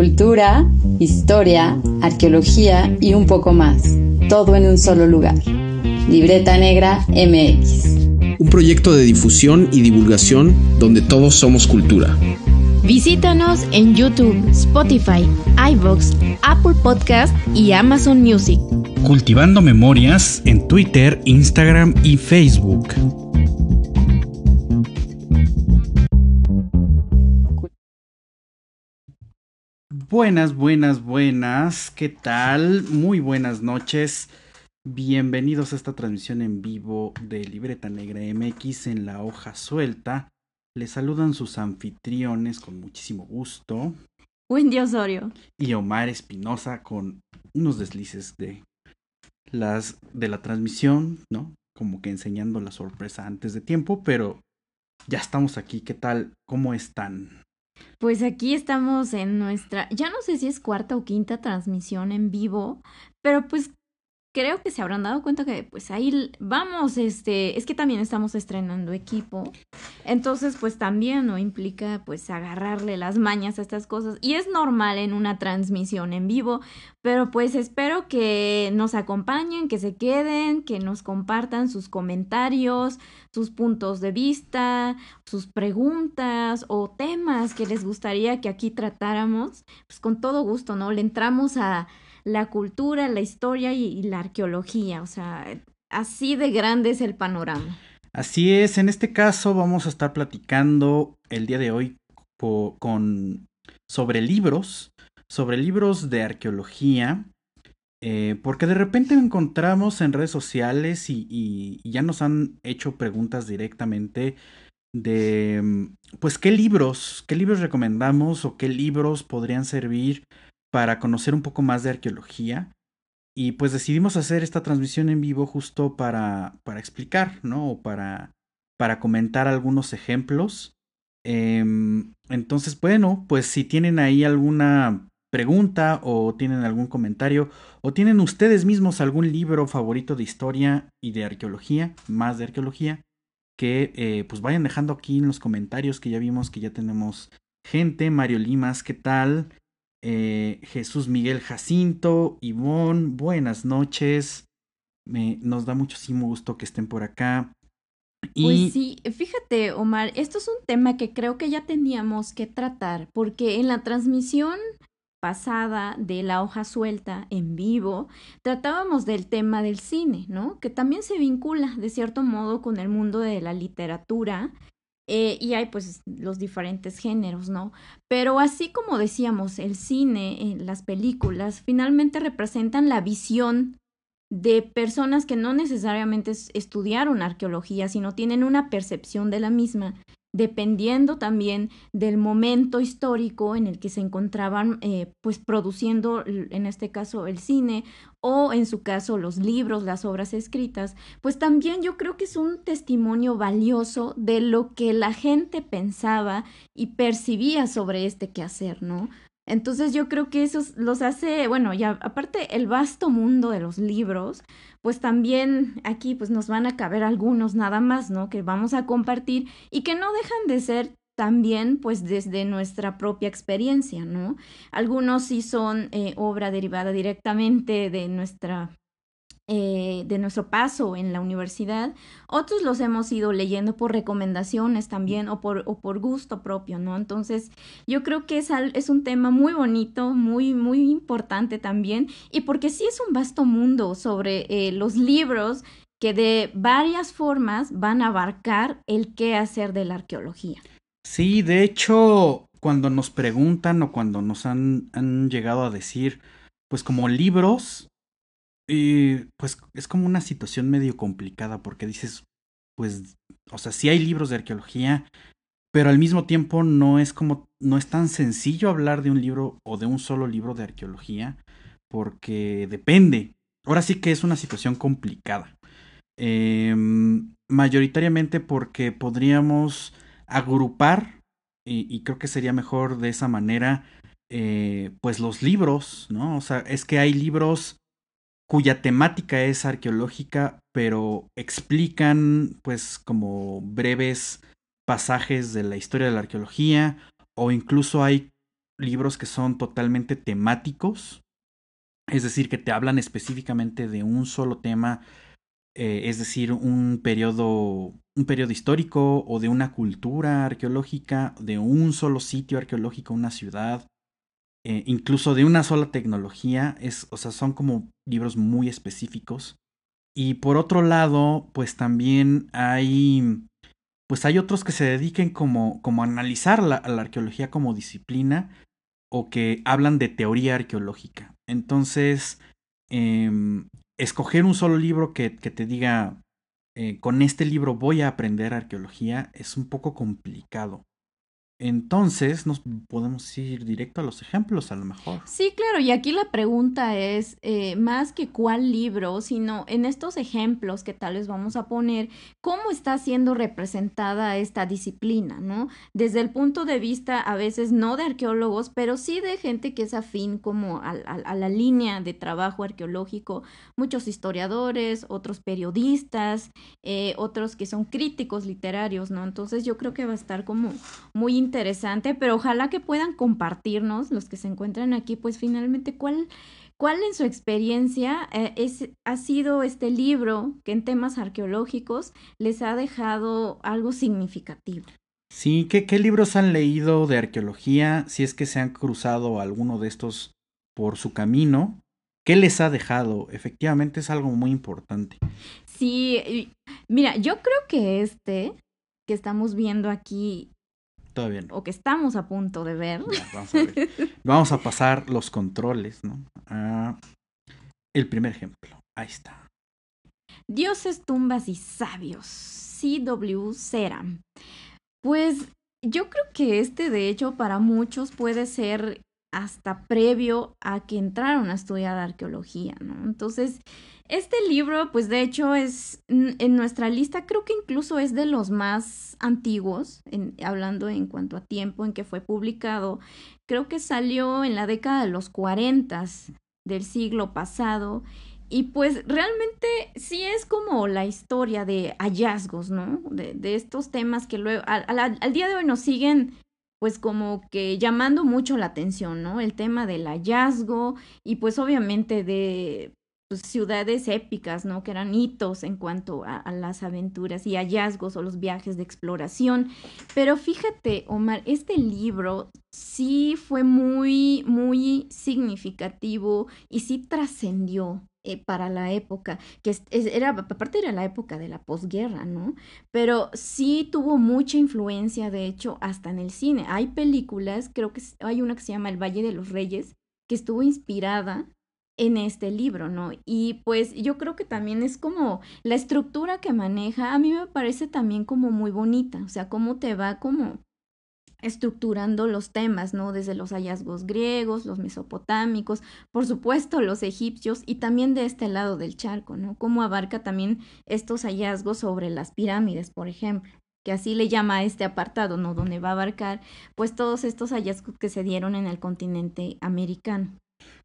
Cultura, historia, arqueología y un poco más. Todo en un solo lugar. Libreta Negra MX. Un proyecto de difusión y divulgación donde todos somos cultura. Visítanos en YouTube, Spotify, iVoox, Apple Podcast y Amazon Music. Cultivando Memorias en Twitter, Instagram y Facebook. Buenas, buenas, buenas. ¿Qué tal? Muy buenas noches. Bienvenidos a esta transmisión en vivo de Libreta Negra MX en la hoja suelta. Les saludan sus anfitriones con muchísimo gusto. Wendy Osorio. Y Omar Espinosa con unos deslices de las de la transmisión, ¿no? Como que enseñando la sorpresa antes de tiempo, pero ya estamos aquí. ¿Qué tal? ¿Cómo están? Pues aquí estamos en nuestra, ya no sé si es cuarta o quinta transmisión en vivo, pero pues creo que se habrán dado cuenta que pues ahí vamos, este, es que también estamos estrenando equipo. Entonces, pues también no implica pues agarrarle las mañas a estas cosas y es normal en una transmisión en vivo, pero pues espero que nos acompañen, que se queden, que nos compartan sus comentarios, sus puntos de vista, sus preguntas o temas que les gustaría que aquí tratáramos. Pues con todo gusto, ¿no? Le entramos a la cultura, la historia y, la arqueología. O sea, así de grande es el panorama. Así es, en este caso vamos a estar platicando el día de hoy con sobre libros, sobre libros de arqueología, eh, porque de repente encontramos en redes sociales y, y, ya nos han hecho preguntas directamente de, pues, qué libros, qué libros recomendamos o qué libros podrían servir para conocer un poco más de arqueología. Y pues decidimos hacer esta transmisión en vivo justo para, para explicar, ¿no? O para, para comentar algunos ejemplos. Em, entonces, bueno, pues si tienen ahí alguna pregunta o tienen algún comentario o tienen ustedes mismos algún libro favorito de historia y de arqueología, más de arqueología, que eh, pues vayan dejando aquí en los comentarios que ya vimos que ya tenemos gente. Mario Limas, ¿qué tal? Eh, Jesús Miguel Jacinto, Ivonne, buenas noches. Me, nos da muchísimo gusto que estén por acá. Y... Pues sí, fíjate, Omar, esto es un tema que creo que ya teníamos que tratar, porque en la transmisión pasada de la hoja suelta en vivo, tratábamos del tema del cine, ¿no? Que también se vincula de cierto modo con el mundo de la literatura eh, y hay pues los diferentes géneros, ¿no? Pero así como decíamos, el cine, las películas, finalmente representan la visión de personas que no necesariamente estudiaron arqueología, sino tienen una percepción de la misma dependiendo también del momento histórico en el que se encontraban eh, pues produciendo en este caso el cine o en su caso los libros, las obras escritas, pues también yo creo que es un testimonio valioso de lo que la gente pensaba y percibía sobre este quehacer, ¿no? Entonces yo creo que eso los hace, bueno, ya aparte el vasto mundo de los libros, pues también aquí pues nos van a caber algunos nada más, ¿no? Que vamos a compartir y que no dejan de ser también pues desde nuestra propia experiencia, ¿no? Algunos sí son eh, obra derivada directamente de nuestra eh, de nuestro paso en la universidad. Otros los hemos ido leyendo por recomendaciones también o por, o por gusto propio, ¿no? Entonces, yo creo que es, es un tema muy bonito, muy, muy importante también, y porque sí es un vasto mundo sobre eh, los libros que de varias formas van a abarcar el qué hacer de la arqueología. Sí, de hecho, cuando nos preguntan o cuando nos han, han llegado a decir, pues como libros, y pues es como una situación medio complicada porque dices, pues, o sea, sí hay libros de arqueología, pero al mismo tiempo no es como, no es tan sencillo hablar de un libro o de un solo libro de arqueología, porque depende. Ahora sí que es una situación complicada. Em, mayoritariamente porque podríamos agrupar, y, creo que sería mejor de esa manera, eh, pues los libros, ¿no? O sea, es que hay libros cuya temática es arqueológica, pero explican pues como breves pasajes de la historia de la arqueología o incluso hay libros que son totalmente temáticos, es decir, que te hablan específicamente de un solo tema, eh, es decir, un periodo, un periodo histórico o de una cultura arqueológica, de un solo sitio arqueológico, una ciudad, eh, incluso de una sola tecnología, es, o sea, son como libros muy específicos. Y por otro lado, pues también hay, pues hay otros que se dediquen como, como a analizar la, la arqueología como disciplina o que hablan de teoría arqueológica. Entonces, eh, escoger un solo libro que, que te diga, eh, con este libro voy a aprender arqueología, es un poco complicado. Entonces, nos podemos ir directo a los ejemplos, a lo mejor. Sí, claro, y aquí la pregunta es eh, más que cuál libro, sino en estos ejemplos que tal vez vamos a poner, cómo está siendo representada esta disciplina, ¿no? Desde el punto de vista a veces no de arqueólogos, pero sí de gente que es afín como a, la línea de trabajo arqueológico, muchos historiadores, otros periodistas, eh, otros que son críticos literarios, ¿no? Entonces yo creo que va a estar como muy interesante interesante, pero ojalá que puedan compartirnos los que se encuentran aquí, pues finalmente cuál, cuál en su experiencia eh, es, ha sido este libro que en temas arqueológicos les ha dejado algo significativo. Sí, ¿qué, qué libros han leído de arqueología? Si es que se han cruzado alguno de estos por su camino, ¿Qué les ha dejado? Efectivamente es algo muy importante. Sí, mira, yo creo que este que estamos viendo aquí Todavía O que estamos a punto de ver. vamos, a ver. vamos, a pasar los controles, ¿no? Ah, el primer ejemplo. Ahí está. Dioses, tumbas y sabios. C.W. Seram. Pues yo creo que este, de hecho, para muchos puede ser hasta previo a que entraron a estudiar arqueología, ¿no? Entonces, este libro, pues de hecho es en nuestra lista, creo que incluso es de los más antiguos, hablando en cuanto a tiempo en que fue publicado. Creo que salió en la década de los 40 del siglo pasado. Y pues realmente sí es como la historia de hallazgos, ¿no? De, de estos temas que luego al, al día de hoy nos siguen pues como que llamando mucho la atención, ¿no? El tema del hallazgo y pues obviamente de pues, ciudades épicas, ¿no? Que eran hitos en cuanto a, las aventuras y hallazgos o los viajes de exploración. Pero fíjate, Omar, este libro sí fue muy, muy significativo y sí trascendió. Eh, para la época, que era, aparte era la época de la posguerra, ¿no? Pero sí tuvo mucha influencia, de hecho, hasta en el cine. Hay películas, creo que hay una que se llama El Valle de los Reyes, que estuvo inspirada en este libro, ¿no? Y pues yo creo que también es como la estructura que maneja, a mí me parece también como muy bonita, o sea, cómo te va como estructurando los temas, ¿no? Desde los hallazgos griegos, los mesopotámicos, por supuesto los egipcios y también de este lado del charco, ¿no? Cómo abarca también estos hallazgos sobre las pirámides, por ejemplo que así le llama este apartado, ¿no? Donde va a abarcar pues todos estos hallazgos que se dieron en el continente americano.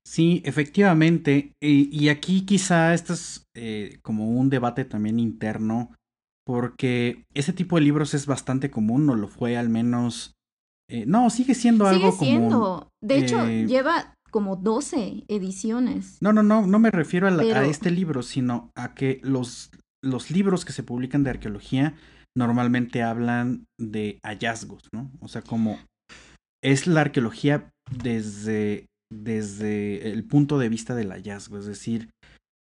Sí, efectivamente. Y, aquí quizá esto es eh, como un debate también interno, porque ese tipo de libros es bastante común, no lo fue al menos... Eh, no, sigue siendo sigue algo siendo. De hecho, eh, lleva como 12 ediciones. No, no, no, no me refiero a, a, este libro, sino a que los, los libros que se publican de arqueología normalmente hablan de hallazgos, ¿no? O sea, como es la arqueología desde desde el punto de vista del hallazgo, es decir,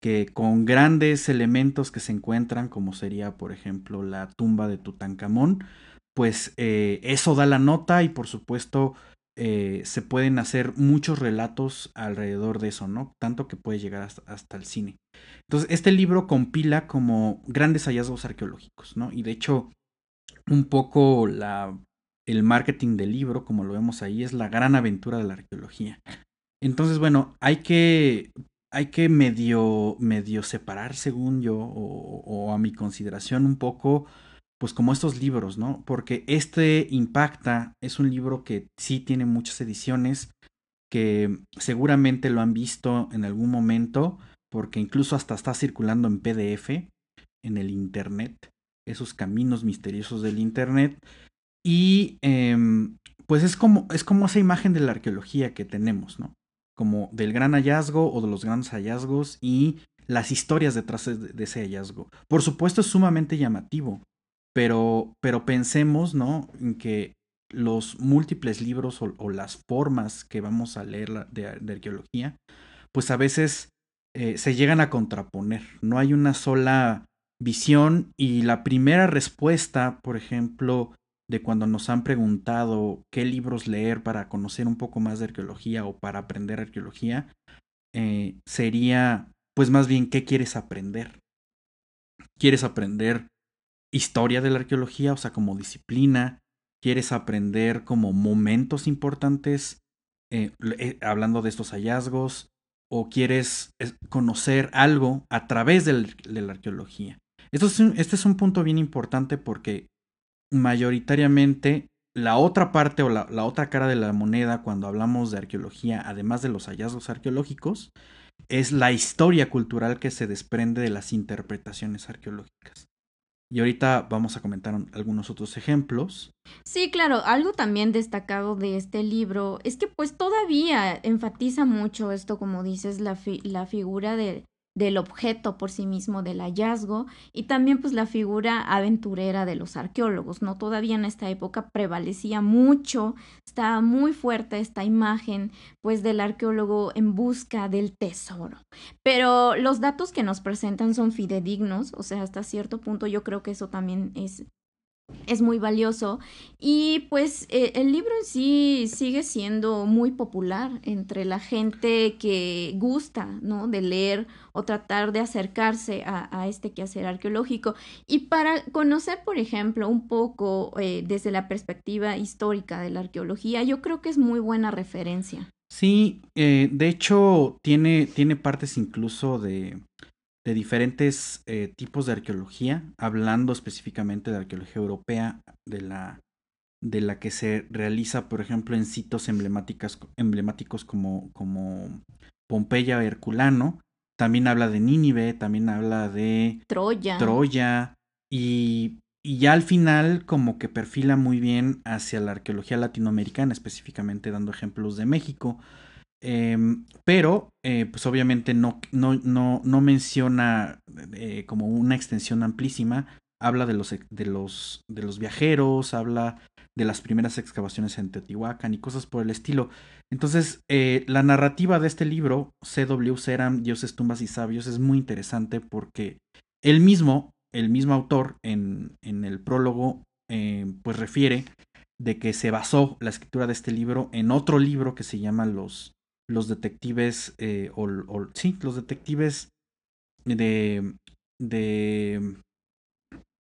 que con grandes elementos que se encuentran, como sería, por ejemplo, la tumba de Tutankamón, pues eh, eso da la nota y por supuesto eh, se pueden hacer muchos relatos alrededor de eso, ¿no? Tanto que puede llegar hasta, hasta, el cine. Entonces, este libro compila como grandes hallazgos arqueológicos, ¿no? Y de hecho, un poco la, el marketing del libro, como lo vemos ahí, es la gran aventura de la arqueología. Entonces, bueno, hay que, hay que medio, medio separar, según yo, o, a mi consideración, un poco, pues como estos libros, ¿no? Porque este Impacta es un libro que sí tiene muchas ediciones, que seguramente lo han visto en algún momento, porque incluso hasta está circulando en PDF en el Internet, esos caminos misteriosos del Internet. Y eh, pues es como, es como esa imagen de la arqueología que tenemos, ¿no? Como del gran hallazgo o de los grandes hallazgos y las historias detrás de, ese hallazgo. Por supuesto es sumamente llamativo, pero, pero pensemos, ¿no? En que los múltiples libros o, las formas que vamos a leer de, arqueología, pues a veces eh, se llegan a contraponer. No hay una sola visión y la primera respuesta, por ejemplo, de cuando nos han preguntado qué libros leer para conocer un poco más de arqueología o para aprender arqueología, eh, sería pues más bien qué quieres aprender. ¿Quieres aprender historia de la arqueología, o sea, como disciplina? ¿Quieres aprender como momentos importantes, eh, eh, hablando de estos hallazgos? ¿O quieres conocer algo a través de la arqueología? Esto es este es un punto bien importante porque mayoritariamente la otra parte o la, otra cara de la moneda cuando hablamos de arqueología, además de los hallazgos arqueológicos, es la historia cultural que se desprende de las interpretaciones arqueológicas. Y ahorita vamos a comentar algunos otros ejemplos. Sí, claro, algo también destacado de este libro es que pues todavía enfatiza mucho esto, como dices, la, la figura de, del objeto por sí mismo del hallazgo y también pues la figura aventurera de los arqueólogos, ¿no? Todavía en esta época prevalecía mucho, estaba muy fuerte esta imagen pues del arqueólogo en busca del tesoro. Pero los datos que nos presentan son fidedignos, o sea, hasta cierto punto yo creo que eso también es es muy valioso. Y pues eh, el libro en sí sigue siendo muy popular entre la gente que gusta no de leer o tratar de acercarse a, este quehacer arqueológico. Y para conocer por ejemplo un poco eh, desde la perspectiva histórica de la arqueología yo creo que es muy buena referencia. Sí eh, de hecho tiene tiene partes incluso de de diferentes eh, tipos de arqueología, hablando específicamente de arqueología europea, de la, de la que se realiza, por ejemplo, en sitios emblemáticos como, como Pompeya o Herculano. También habla de Nínive, también habla de Troya. Troya. Y, y ya al final como que perfila muy bien hacia la arqueología latinoamericana, específicamente dando ejemplos de México. Em, pero, eh, pues obviamente no, no, no, no menciona eh, como una extensión amplísima. Habla de los, de, los, de los viajeros, habla de las primeras excavaciones en Teotihuacán y cosas por el estilo. Entonces, eh, la narrativa de este libro, C.W. Seram, Dioses, Tumbas y Sabios, es muy interesante porque él mismo, el mismo autor, en, en el prólogo, pues refiere de que se basó la escritura de este libro en otro libro que se llama Los, los detectives, eh, o, sí, los detectives de, de,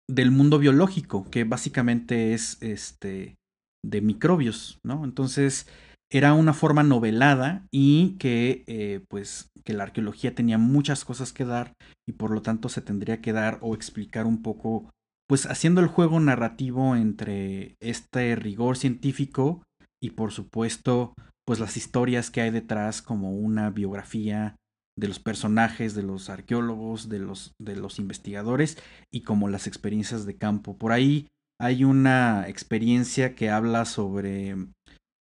del mundo biológico, que básicamente es este, de microbios, ¿no? Entonces, era una forma novelada y que, eh, pues, que la arqueología tenía muchas cosas que dar y por lo tanto se tendría que dar o explicar un poco, pues, haciendo el juego narrativo entre este rigor científico y, por supuesto, pues las historias que hay detrás como una biografía de los personajes, de los arqueólogos, de los, de los investigadores y como las experiencias de campo. Por ahí hay una experiencia que habla sobre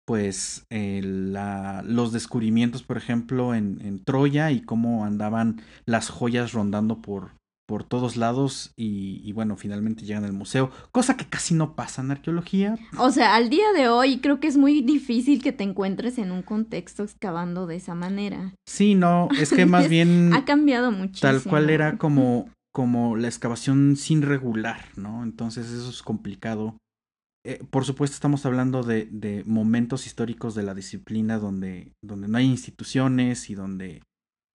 pues la, los descubrimientos, por ejemplo, en, en, Troya y cómo andaban las joyas rondando por, por todos lados y, bueno, finalmente llegan al museo, cosa que casi no pasa en arqueología. O sea, al día de hoy creo que es muy difícil que te encuentres en un contexto excavando de esa manera. Sí, no, es que más bien... ha cambiado muchísimo. Tal cual era como, como la excavación sin regular, ¿no? Entonces eso es complicado. Eh, por supuesto estamos hablando de, de momentos históricos de la disciplina donde, donde no hay instituciones y donde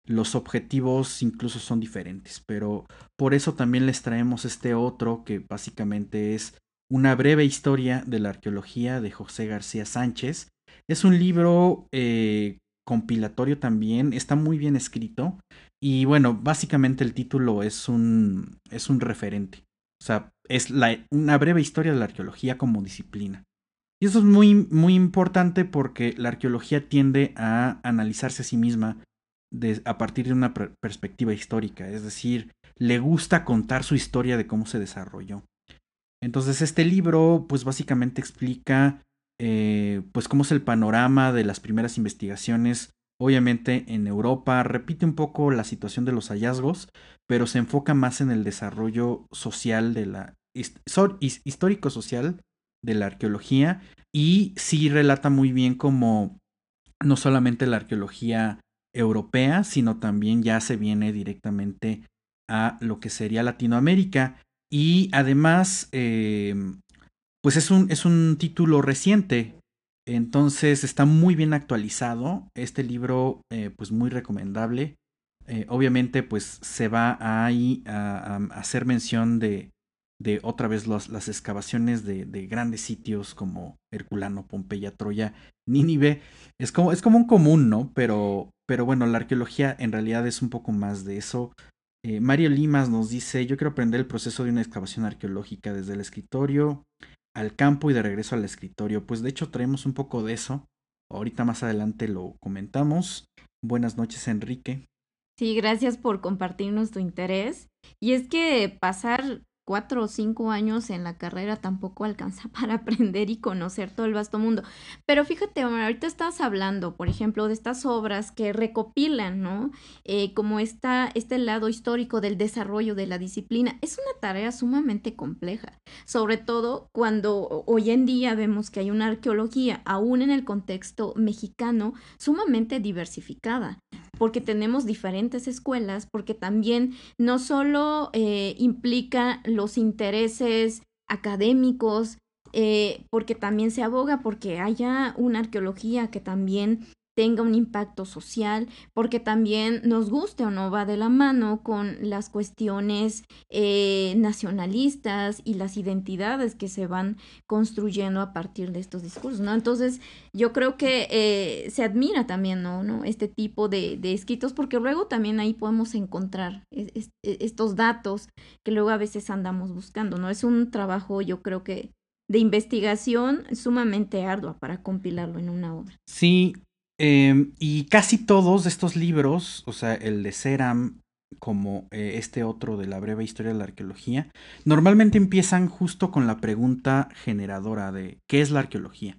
los objetivos incluso son diferentes, pero por eso también les traemos este otro que básicamente es una breve historia de la arqueología de José García Sánchez. Es un libro eh, compilatorio también, está muy bien escrito y bueno, básicamente el título es un, es un referente, o sea, es la, una breve historia de la arqueología como disciplina. Y eso es muy, muy importante porque la arqueología tiende a analizarse a sí misma a partir de una perspectiva histórica, es decir, le gusta contar su historia de cómo se desarrolló. Entonces este libro pues básicamente explica eh, pues cómo es el panorama de las primeras investigaciones, obviamente en Europa, repite un poco la situación de los hallazgos, pero se enfoca más en el desarrollo social de la histórico social de la arqueología y sí relata muy bien como no solamente la arqueología europea, sino también ya se viene directamente a lo que sería Latinoamérica y además eh, pues es un, es un título reciente, entonces está muy bien actualizado. Este libro, eh, pues muy recomendable. Eh, obviamente, pues se va ahí a, hacer mención de, de otra vez las excavaciones de, de, grandes sitios como Herculano, Pompeya, Troya, Nínive. Es como, es como un común, ¿no? Pero, pero bueno, la arqueología en realidad es un poco más de eso. Eh, Mario Limas nos dice, yo quiero aprender el proceso de una excavación arqueológica desde el escritorio al campo y de regreso al escritorio. Pues de hecho traemos un poco de eso. Ahorita más adelante lo comentamos. Buenas noches, Enrique. Sí, gracias por compartirnos tu interés. Y es que pasar cuatro o cinco años en la carrera tampoco alcanza para aprender y conocer todo el vasto mundo. Pero fíjate, ahorita estás hablando, por ejemplo, de estas obras que recopilan, ¿no? Eh, como está este lado histórico del desarrollo de la disciplina. Es una tarea sumamente compleja, sobre todo cuando hoy en día vemos que hay una arqueología, aún en el contexto mexicano, sumamente diversificada porque tenemos diferentes escuelas, porque también no solo eh, implica los intereses académicos, eh, porque también se aboga porque haya una arqueología que también tenga un impacto social, porque también nos guste o no va de la mano con las cuestiones eh, nacionalistas y las identidades que se van construyendo a partir de estos discursos, ¿no? Entonces, yo creo que eh, se admira también, ¿no? ¿no? Este tipo de, de, escritos, porque luego también ahí podemos encontrar estos datos que luego a veces andamos buscando, ¿no? Es un trabajo, yo creo que de investigación sumamente ardua para compilarlo en una obra. Sí, Em, y casi todos estos libros, o sea, el de Seram, como eh, este otro de la breve historia de la arqueología, normalmente empiezan justo con la pregunta generadora de ¿qué es la arqueología?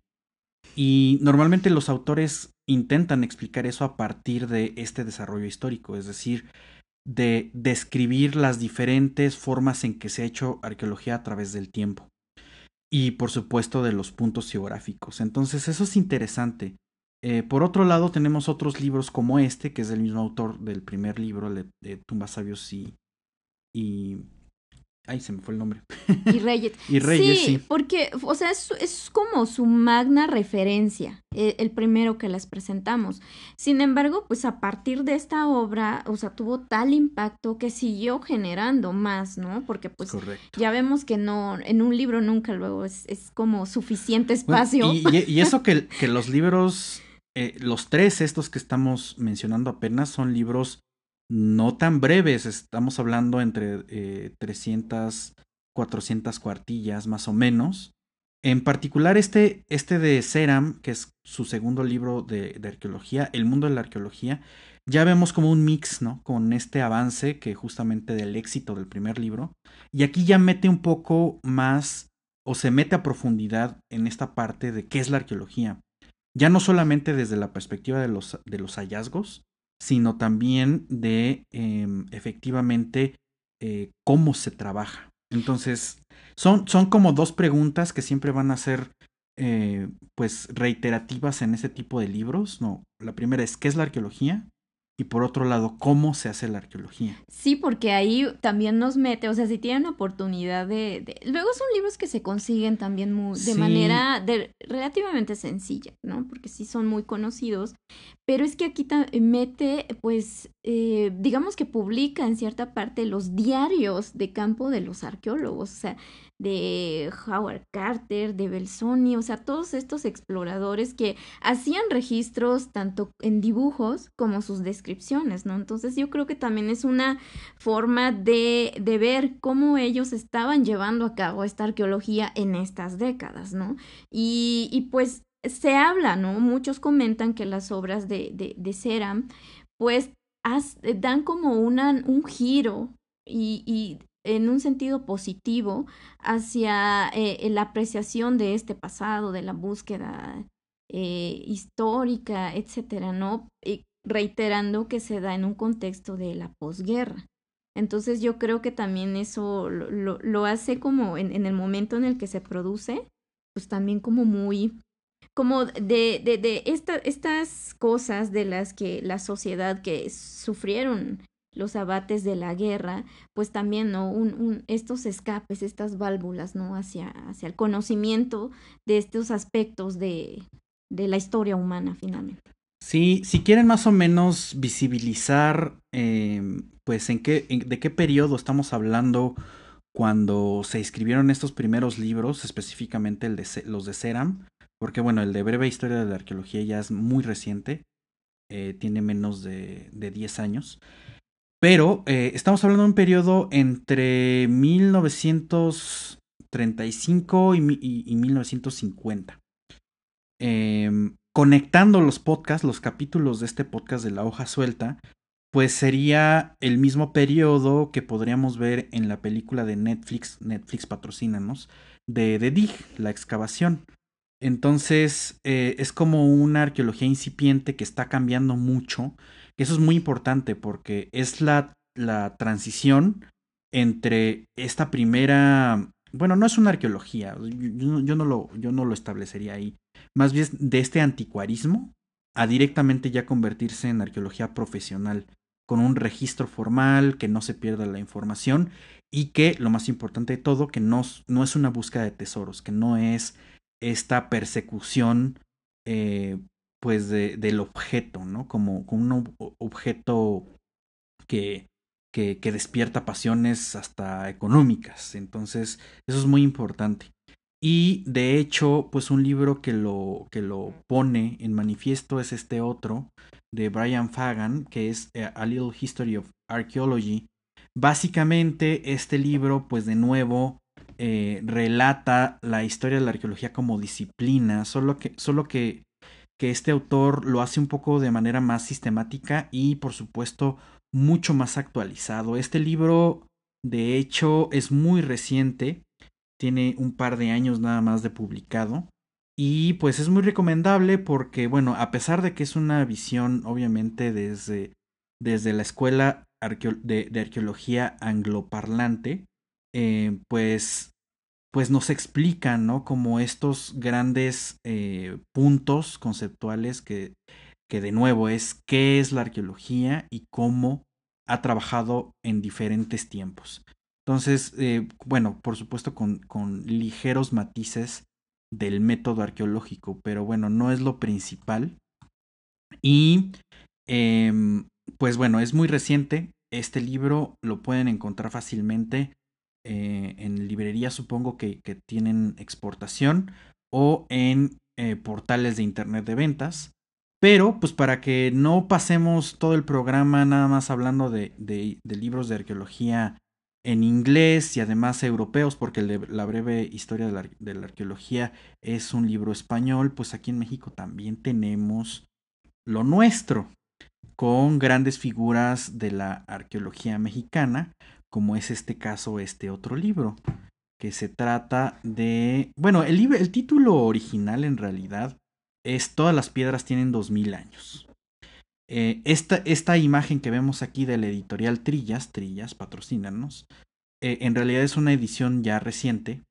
Y normalmente los autores intentan explicar eso a partir de este desarrollo histórico, es decir, de describir las diferentes formas en que se ha hecho arqueología a través del tiempo. Y por supuesto de los puntos geográficos. Entonces eso es interesante eh, por otro lado, tenemos otros libros como este, que es del mismo autor del primer libro, de, de Tumbas Sabios y, y Ay, se me fue el nombre. Y Reyes. y Reyes, sí, porque, o sea, es, es como su magna referencia, el, el, primero que les presentamos. Sin embargo, pues a partir de esta obra, o sea, tuvo tal impacto que siguió generando más, ¿no? Porque pues ya vemos que no, en un libro nunca luego es, es como suficiente espacio. y, y, eso que, que los libros eh, los tres estos que estamos mencionando apenas son libros no tan breves, estamos hablando entre eh, 300, 400 cuartillas más o menos. En particular este, este de Seram, que es su segundo libro de, de, arqueología, El mundo de la arqueología, ya vemos como un mix, ¿no? Con este avance que justamente del éxito del primer libro. Y aquí ya mete un poco más o se mete a profundidad en esta parte de qué es la arqueología ya no solamente desde la perspectiva de los, de los hallazgos, sino también de em, efectivamente eh, cómo se trabaja. Entonces, son, son como dos preguntas que siempre van a ser eh, pues reiterativas en ese tipo de libros. No, la primera es ¿qué es la arqueología? Y por otro lado, cómo se hace la arqueología. Sí, porque ahí también nos mete, o sea, si tienen oportunidad de... Luego son libros que se consiguen también muy, de manera de, relativamente sencilla, ¿no? Porque sí son muy conocidos, pero es que aquí mete, pues, eh, digamos que publica en cierta parte los diarios de campo de los arqueólogos, o sea, de Howard Carter, de Belsoni, o sea, todos estos exploradores que hacían registros tanto en dibujos como sus descripciones, ¿no? Entonces yo creo que también es una forma de, de ver cómo ellos estaban llevando a cabo esta arqueología en estas décadas, ¿no? Y, y pues se habla, ¿no? Muchos comentan que las obras de, de, de Seram, pues dan como un giro y, y en un sentido positivo hacia eh, la apreciación de este pasado, de la búsqueda eh, histórica, etcétera, ¿no? Y reiterando que se da en un contexto de la posguerra. Entonces yo creo que también eso lo, lo, hace como en, en, el momento en el que se produce, pues también como muy, como de, de, de esta, estas cosas de las que la sociedad que sufrieron los abates de la guerra, pues también, ¿no? Un, un, estos escapes, estas válvulas, ¿no? Hacia, hacia el conocimiento de estos aspectos de, de la historia humana, finalmente. Sí, si quieren más o menos visibilizar, eh, pues, en qué, de qué periodo estamos hablando cuando se escribieron estos primeros libros, específicamente el de, los de Seram, porque bueno, el de Breve Historia de la Arqueología ya es muy reciente, eh, tiene menos de, de 10 años. Pero eh, estamos hablando de un periodo entre 1935 y, y, y 1950. Eh, conectando los podcasts, los capítulos de este podcast de la hoja suelta, pues sería el mismo periodo que podríamos ver en la película de Netflix, Netflix patrocínanos, de Dig, la excavación. Entonces eh, es como una arqueología incipiente que está cambiando mucho eso es muy importante porque es la, la transición entre esta primera, bueno, no es una arqueología, yo, no lo, yo no lo establecería ahí, más bien de este anticuarismo a directamente ya convertirse en arqueología profesional, con un registro formal, que no se pierda la información y que, lo más importante de todo, que no, no es una búsqueda de tesoros, que no es esta persecución eh, pues de, del objeto, ¿no? Como, como un objeto que, que, despierta pasiones hasta económicas. Entonces, eso es muy importante. Y de hecho, pues un libro que lo, que lo pone en manifiesto es este otro de Brian Fagan, que es eh, A Little History of Archaeology. Básicamente, este libro, pues de nuevo, eh, relata la historia de la arqueología como disciplina, solo que, solo que que este autor lo hace un poco de manera más sistemática y por supuesto mucho más actualizado. Este libro de hecho es muy reciente, tiene un par de años nada más de publicado y pues es muy recomendable porque bueno, a pesar de que es una visión obviamente desde, desde la escuela de, arqueología angloparlante, eh, pues pues nos explican, ¿no? Como estos grandes eh, puntos conceptuales que, que de nuevo es qué es la arqueología y cómo ha trabajado en diferentes tiempos. Entonces, eh, bueno, por supuesto con, con, ligeros matices del método arqueológico, pero bueno, no es lo principal. Y, eh, pues bueno, es muy reciente. Este libro lo pueden encontrar fácilmente eh, en librerías supongo que, tienen exportación o en eh, portales de internet de ventas. Pero, pues para que no pasemos todo el programa nada más hablando de, de, de libros de arqueología en inglés y además europeos, porque la breve historia de la, de la, arqueología es un libro español, pues aquí en México también tenemos lo nuestro, con grandes figuras de la arqueología mexicana, como es este caso, este otro libro, que se trata de... Bueno, el, libro, el título original en realidad es Todas las piedras tienen dos mil años. Eh, esta, esta, imagen que vemos aquí de la editorial Trillas, Trillas, patrocínanos, eh, en realidad es una edición ya reciente,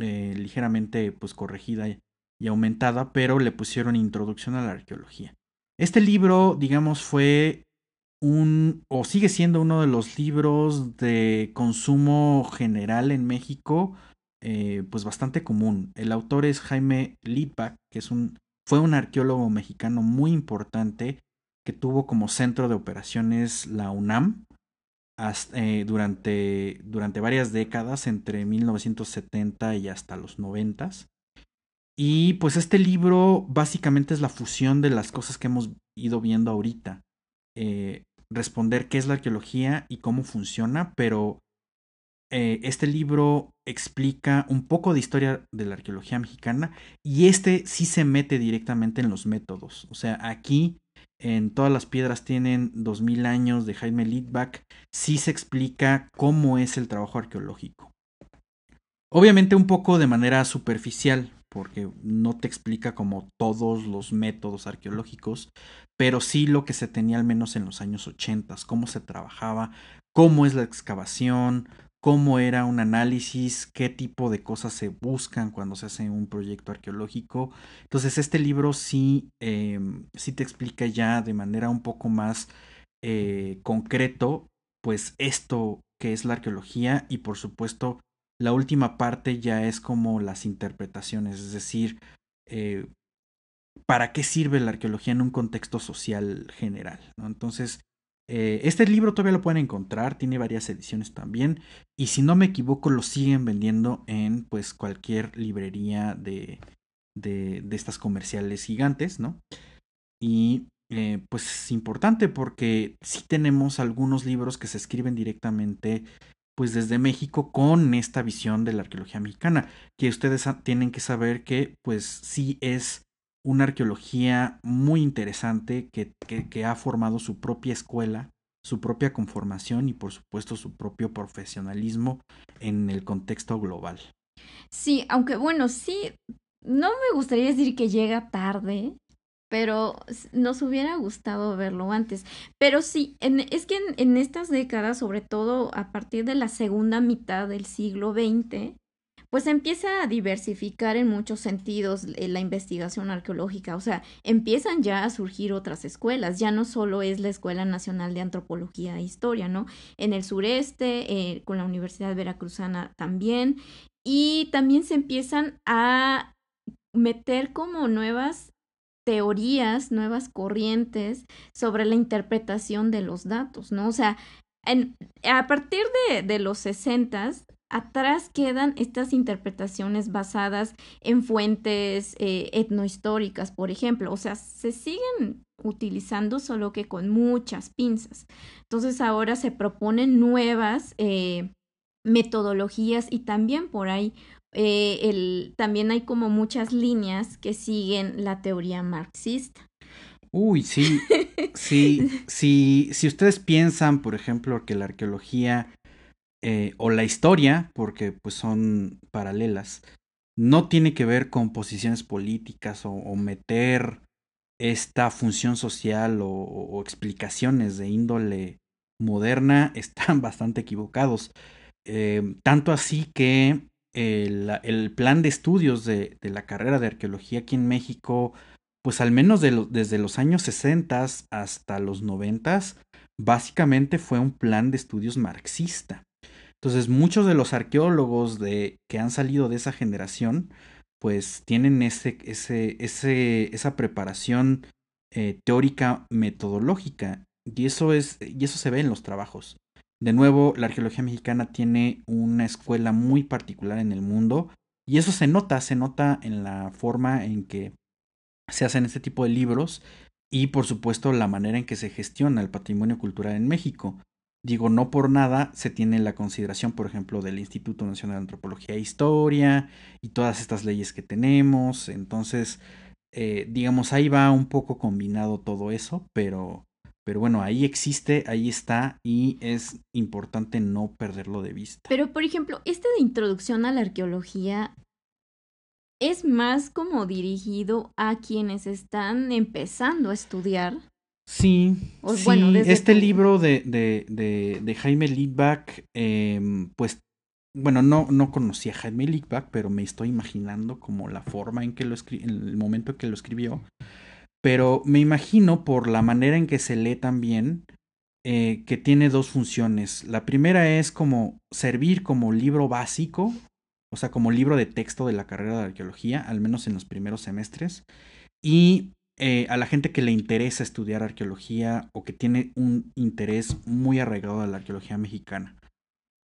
eh, ligeramente pues corregida y aumentada, pero le pusieron introducción a la arqueología. Este libro, digamos, fue un o sigue siendo uno de los libros de consumo general en México, eh, pues bastante común. El autor es Jaime Lipak, que es un, fue un arqueólogo mexicano muy importante que tuvo como centro de operaciones la UNAM eh, durante, durante varias décadas, entre 1970 y hasta los 90. Y pues este libro básicamente es la fusión de las cosas que hemos ido viendo ahorita. Eh, responder qué es la arqueología y cómo funciona, pero eh, este libro explica un poco de historia de la arqueología mexicana y este sí se mete directamente en los métodos. O sea, aquí en Todas las piedras tienen 2000 años de Jaime Litvak, sí se explica cómo es el trabajo arqueológico. Obviamente un poco de manera superficial, porque no te explica como todos los métodos arqueológicos, pero sí lo que se tenía al menos en los años 80, cómo se trabajaba, cómo es la excavación, cómo era un análisis, qué tipo de cosas se buscan cuando se hace un proyecto arqueológico. Entonces este libro sí, em, sí te explica ya de manera un poco más eh, concreto, pues esto que es la arqueología y por supuesto la última parte ya es como las interpretaciones, es decir, eh, para qué sirve la arqueología en un contexto social general. Entonces, eh, este libro todavía lo pueden encontrar, tiene varias ediciones también, y si no me equivoco lo siguen vendiendo en pues cualquier librería de, de, de estas comerciales gigantes, ¿no? Y eh, pues es importante porque sí tenemos algunos libros que se escriben directamente pues desde México con esta visión de la arqueología mexicana, que ustedes tienen que saber que pues sí es una arqueología muy interesante que, que, ha formado su propia escuela, su propia conformación y por supuesto su propio profesionalismo en el contexto global. Sí, aunque bueno, sí, no me gustaría decir que llega tarde, pero nos hubiera gustado verlo antes. Pero sí, en, es que en, estas décadas, sobre todo a partir de la segunda mitad del siglo XX, pues empieza a diversificar en muchos sentidos eh, la investigación arqueológica, o sea, empiezan ya a surgir otras escuelas, ya no solo es la Escuela Nacional de Antropología e Historia, ¿no? En el sureste, eh, con la Universidad Veracruzana también, y también se empiezan a meter como nuevas teorías, nuevas corrientes sobre la interpretación de los datos, ¿no? O sea, en, a partir de, de los sesentas atrás quedan estas interpretaciones basadas en fuentes eh, etnohistóricas, por ejemplo. O sea, se siguen utilizando solo que con muchas pinzas. Entonces ahora se proponen nuevas eh, metodologías y también por ahí eh, el, también hay como muchas líneas que siguen la teoría marxista. Uy, sí, sí, sí, si ustedes piensan, por ejemplo, que la arqueología eh, o la historia, porque pues son paralelas, no tiene que ver con posiciones políticas o, meter esta función social o, explicaciones de índole moderna, están bastante equivocados. Eh, tanto así que el, plan de estudios de, la carrera de arqueología aquí en México, pues al menos de desde los años 60 hasta los 90, básicamente fue un plan de estudios marxista. Entonces, muchos de los arqueólogos de, que han salido de esa generación, pues tienen ese, ese, ese, esa preparación eh, teórica metodológica. Y eso, es, y eso se ve en los trabajos. De nuevo, la arqueología mexicana tiene una escuela muy particular en el mundo. Y eso se nota, se nota en la forma en que se hacen este tipo de libros y por supuesto la manera en que se gestiona el patrimonio cultural en México. Digo, no por nada se tiene la consideración, por ejemplo, del Instituto Nacional de Antropología e Historia y todas estas leyes que tenemos. Entonces, eh, digamos, ahí va un poco combinado todo eso, pero, pero bueno, ahí existe, ahí está y es importante no perderlo de vista. Pero, por ejemplo, este de introducción a la arqueología es más como dirigido a quienes están empezando a estudiar Sí, este libro de, de, de, de Jaime Litvak, em, pues, bueno, no, no conocía a Jaime Litvak, pero me estoy imaginando como la forma en que lo escribió, en el momento en que lo escribió. Pero me imagino por la manera en que se lee también, eh, que tiene dos funciones. La primera es como servir como libro básico, o sea, como libro de texto de la carrera de arqueología, al menos en los primeros semestres. Y eh, a la gente que le interesa estudiar arqueología o que tiene un interés muy arraigado a la arqueología mexicana.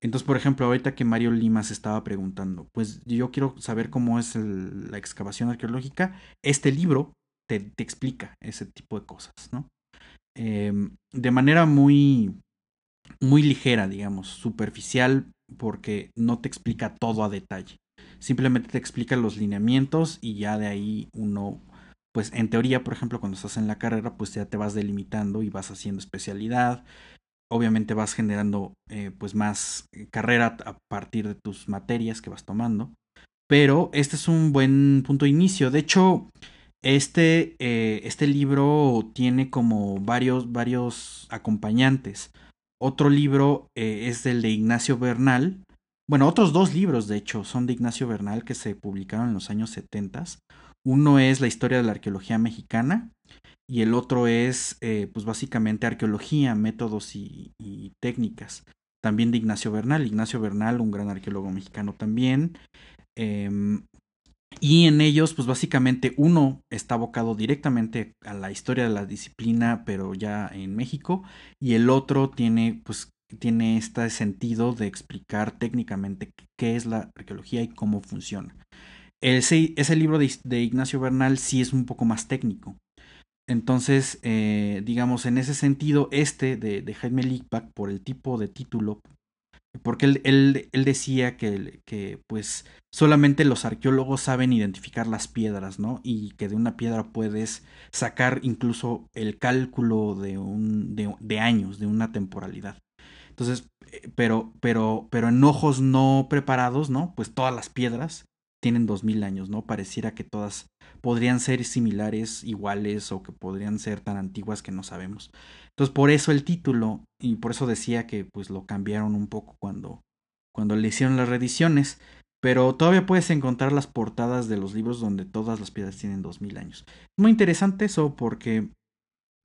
Entonces, por ejemplo, ahorita que Mario Lima se estaba preguntando, pues yo quiero saber cómo es la excavación arqueológica, este libro te, explica ese tipo de cosas, ¿no? Em, de manera muy, muy ligera, digamos, superficial, porque no te explica todo a detalle. Simplemente te explica los lineamientos y ya de ahí uno pues en teoría, por ejemplo, cuando estás en la carrera, pues ya te vas delimitando y vas haciendo especialidad. Obviamente vas generando eh, pues más carrera a partir de tus materias que vas tomando. Pero este es un buen punto de inicio. De hecho, este, eh, este libro tiene como varios, varios acompañantes. Otro libro eh, es el de Ignacio Bernal. Bueno, otros dos libros, de hecho, son de Ignacio Bernal que se publicaron en los años 70. Uno es La historia de la arqueología mexicana y el otro es, eh, pues básicamente, arqueología, métodos y, técnicas. También de Ignacio Bernal. Ignacio Bernal, un gran arqueólogo mexicano también. Em, y en ellos, pues básicamente uno está abocado directamente a la historia de la disciplina, pero ya en México, y el otro tiene, pues, tiene este sentido de explicar técnicamente qué es la arqueología y cómo funciona. Ese, ese libro de, Ignacio Bernal sí es un poco más técnico. Entonces, eh, digamos, en ese sentido, este de, de Jaime Lickback, por el tipo de título, porque él, él, él decía que, que, pues solamente los arqueólogos saben identificar las piedras, ¿no? Y que de una piedra puedes sacar incluso el cálculo de, un, de, años, de una temporalidad. Entonces, eh, pero, pero, pero en ojos no preparados, ¿no? Pues todas las piedras tienen dos mil años, ¿no? Pareciera que todas podrían ser similares, iguales o que podrían ser tan antiguas que no sabemos. Entonces, por eso el título y por eso decía que pues lo cambiaron un poco cuando cuando le hicieron las reediciones, pero todavía puedes encontrar las portadas de los libros donde todas las piedras tienen dos mil años. Muy interesante eso porque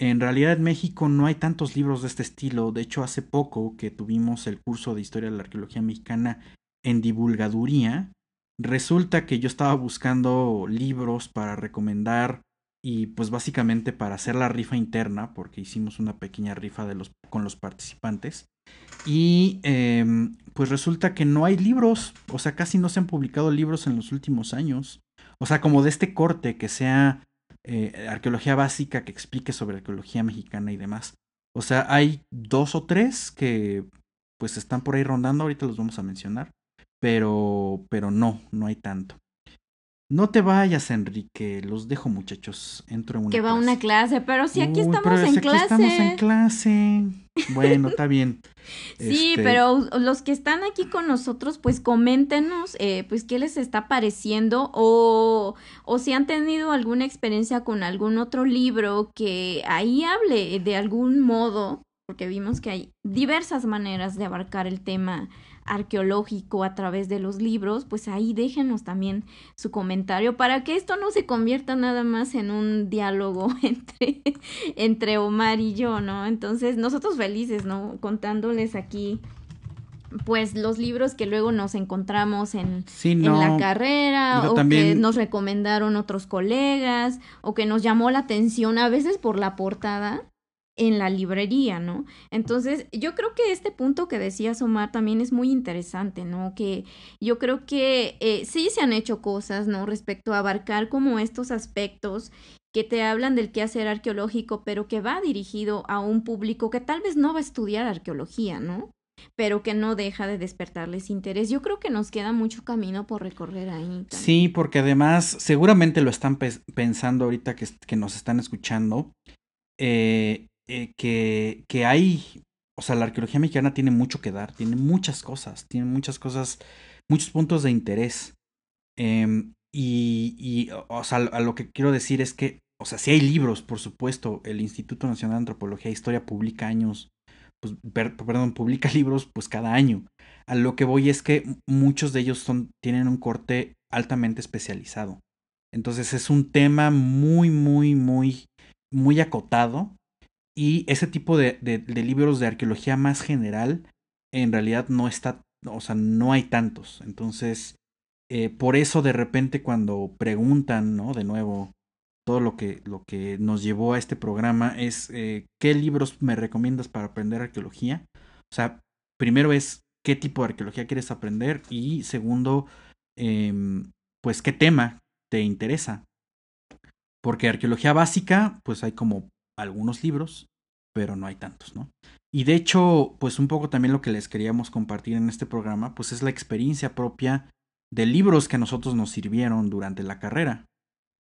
en realidad en México no hay tantos libros de este estilo. De hecho, hace poco que tuvimos el curso de Historia de la Arqueología Mexicana en divulgaduría, Resulta que yo estaba buscando libros para recomendar y pues básicamente para hacer la rifa interna, porque hicimos una pequeña rifa de los, con los participantes. Y em, pues resulta que no hay libros, o sea, casi no se han publicado libros en los últimos años. O sea, como de este corte que sea eh, arqueología básica que explique sobre arqueología mexicana y demás. O sea, hay dos o tres que pues están por ahí rondando, ahorita los vamos a mencionar pero, pero no, no hay tanto. No te vayas, Enrique, los dejo muchachos, entro en una Que va a una clase, pero si aquí estamos en clase. Aquí estamos en clase. Bueno, está bien. sí, este pero los que están aquí con nosotros, pues coméntenos, eh, pues qué les está pareciendo o, o si han tenido alguna experiencia con algún otro libro que ahí hable de algún modo, porque vimos que hay diversas maneras de abarcar el tema arqueológico a través de los libros, pues ahí déjenos también su comentario para que esto no se convierta nada más en un diálogo entre, entre Omar y yo, ¿no? Entonces, nosotros felices, ¿no? Contándoles aquí pues los libros que luego nos encontramos en, en la carrera o que nos recomendaron otros colegas o que nos llamó la atención a veces por la portada en la librería, ¿no? Entonces, yo creo que este punto que decías, Omar, también es muy interesante, ¿no? Que yo creo que eh, sí se han hecho cosas, ¿no? Respecto a abarcar como estos aspectos que te hablan del quehacer arqueológico, pero que va dirigido a un público que tal vez no va a estudiar arqueología, ¿no? pero que no deja de despertarles interés. Yo creo que nos queda mucho camino por recorrer ahí. Sí, porque además seguramente lo están pensando ahorita que, nos están escuchando. Eh, eh, que, que hay, o sea, la arqueología mexicana tiene mucho que dar, tiene muchas cosas, tiene muchas cosas, muchos puntos de interés. Em, y, y, o sea, a lo que quiero decir es que, o sea, si hay libros, por supuesto, el Instituto Nacional de Antropología e Historia publica años, pues, perdón, publica libros pues cada año. A lo que voy es que muchos de ellos son, tienen un corte altamente especializado. Entonces es un tema muy, muy, muy, muy acotado y ese tipo de, libros de arqueología más general, en realidad no está, o sea, no hay tantos. Entonces, eh, por eso de repente cuando preguntan, ¿no? De nuevo, todo lo que, lo que nos llevó a este programa es, eh, ¿qué libros me recomiendas para aprender arqueología? O sea, primero es, ¿qué tipo de arqueología quieres aprender? Y segundo, eh, pues, ¿qué tema te interesa? Porque arqueología básica, pues hay como algunos libros, pero no hay tantos, ¿no? Y de hecho, pues un poco también lo que les queríamos compartir en este programa, pues es la experiencia propia de libros que a nosotros nos sirvieron durante la carrera.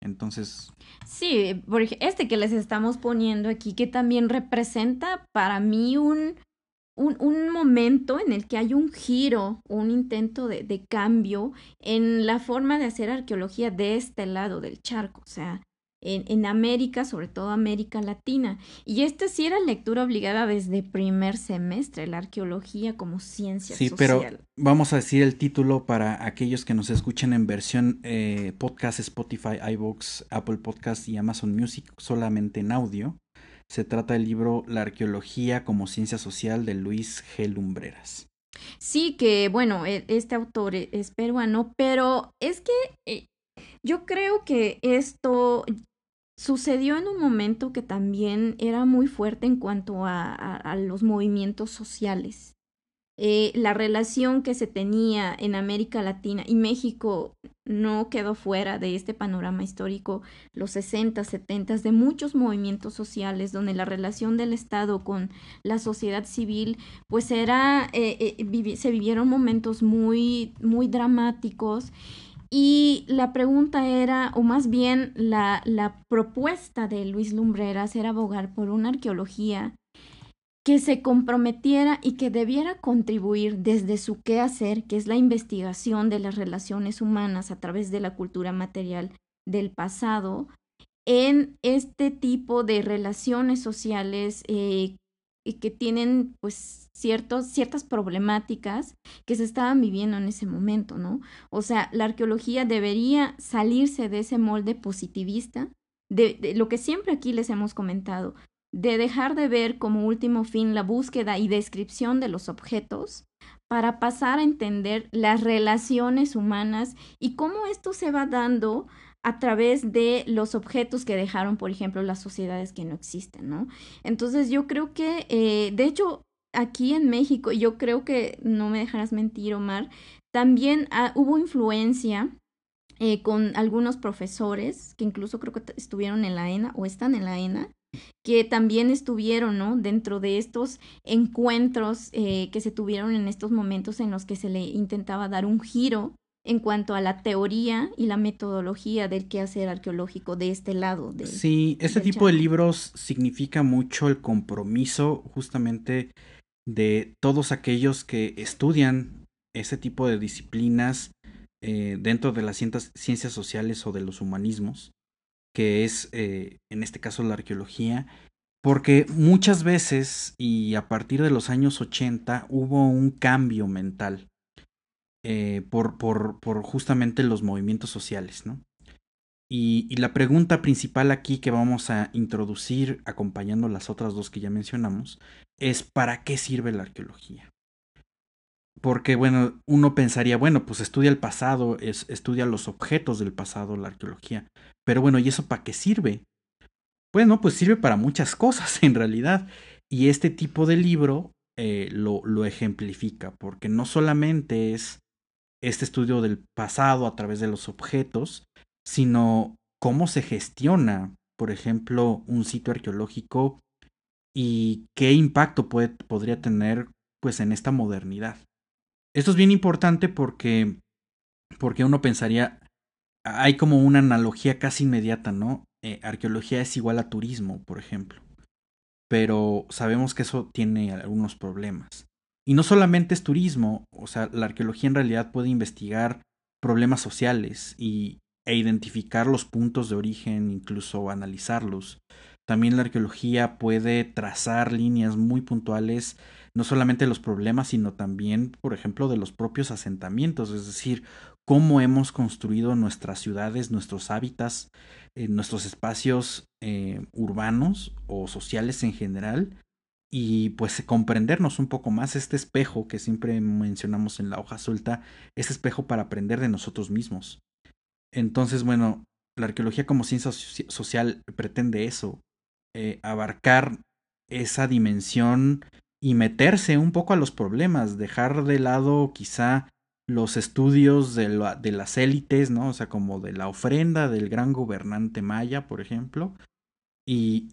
Entonces... Sí, este que les estamos poniendo aquí, que también representa para mí un, un, un momento en el que hay un giro, un intento de, de cambio en la forma de hacer arqueología de este lado del charco. O sea, en, en, América, sobre todo América Latina. Y esta sí era lectura obligada desde primer semestre, la arqueología como ciencia sí, pero vamos a decir el título para aquellos que nos escuchen en versión eh, podcast, Spotify, iVoox, Apple Podcast y Amazon Music, solamente en audio. Se trata del libro La arqueología como ciencia social de Luis G. Lumbreras. Sí, que bueno, e, este autor e, es peruano, pero es que eh, yo creo que esto sucedió en un momento que también era muy fuerte en cuanto a, los movimientos sociales. Eh, la relación que se tenía en América Latina y México no quedó fuera de este panorama histórico, los 60, 70, de muchos movimientos sociales donde la relación del Estado con la sociedad civil, pues era, eh, eh, se vivieron momentos muy, muy dramáticos y la pregunta era, o más bien la, la propuesta de Luis Lumbreras era abogar por una arqueología que se comprometiera y que debiera contribuir desde su quehacer, que es la investigación de las relaciones humanas a través de la cultura material del pasado, en este tipo de relaciones sociales eh, que tienen pues ciertos, ciertas problemáticas que se estaban viviendo en ese momento, ¿no? O sea, la arqueología debería salirse de ese molde positivista, de, lo que siempre aquí les hemos comentado, de dejar de ver como último fin la búsqueda y descripción de los objetos para pasar a entender las relaciones humanas y cómo esto se va dando a través de los objetos que dejaron, por ejemplo, las sociedades que no existen, ¿no? Entonces yo creo que, eh, de hecho, aquí en México, yo creo que no me dejarás mentir, Omar, también ah, hubo influencia eh, con algunos profesores que incluso creo que estuvieron en la ENA o están en la ENA, que también estuvieron ¿no? dentro de estos encuentros eh, que se tuvieron en estos momentos en los que se le intentaba dar un giro en cuanto a la teoría y la metodología del quehacer arqueológico de este lado. De, sí, este tipo de libros significa mucho el compromiso justamente de todos aquellos que estudian ese tipo de disciplinas eh, dentro de las ciencias sociales o de los humanismos, que es eh, en este caso la arqueología, porque muchas veces y a partir de los años 80 hubo un cambio mental eh, por, por, por, justamente los movimientos sociales, ¿no? Y, la pregunta principal aquí que vamos a introducir, acompañando las otras dos que ya mencionamos, es ¿para qué sirve la arqueología? Porque, bueno, uno pensaría, bueno, pues estudia el pasado, es, estudia los objetos del pasado, la arqueología. Pero bueno, ¿y eso para qué sirve? Bueno, pues sirve para muchas cosas en realidad. Y este tipo de libro eh, lo, lo ejemplifica, porque no solamente es este estudio del pasado a través de los objetos, sino cómo se gestiona, por ejemplo, un sitio arqueológico y qué impacto podría tener pues en esta modernidad. Esto es bien importante porque porque uno pensaría hay como una analogía casi inmediata, ¿no? Eh, arqueología es igual a turismo, por ejemplo. Pero sabemos que eso tiene algunos problemas. Y no solamente es turismo, o sea, la arqueología en realidad puede investigar problemas sociales y, e identificar los puntos de origen, incluso analizarlos. También la arqueología puede trazar líneas muy puntuales, no solamente de los problemas, sino también, por ejemplo, de los propios asentamientos, es decir, cómo hemos construido nuestras ciudades, nuestros hábitats, eh, nuestros espacios eh, urbanos o sociales en general, y pues comprendernos un poco más este espejo que siempre mencionamos en la hoja suelta, este espejo para aprender de nosotros mismos. Entonces, bueno, la arqueología como ciencia social pretende eso, eh, abarcar esa dimensión y meterse un poco a los problemas, dejar de lado quizá los estudios de, las élites, ¿no? O sea, como de la ofrenda del gran gobernante maya, por ejemplo, y,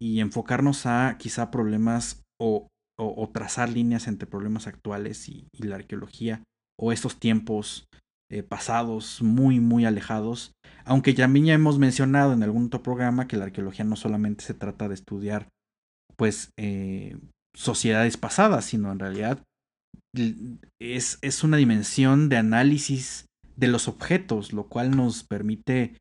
y, enfocarnos a quizá problemas o, o, trazar líneas entre problemas actuales y, la arqueología o estos tiempos eh, pasados muy, muy alejados. Aunque también ya hemos mencionado en algún otro programa que la arqueología no solamente se trata de estudiar, pues, eh, sociedades pasadas, sino en realidad es, es una dimensión de análisis de los objetos, lo cual nos permite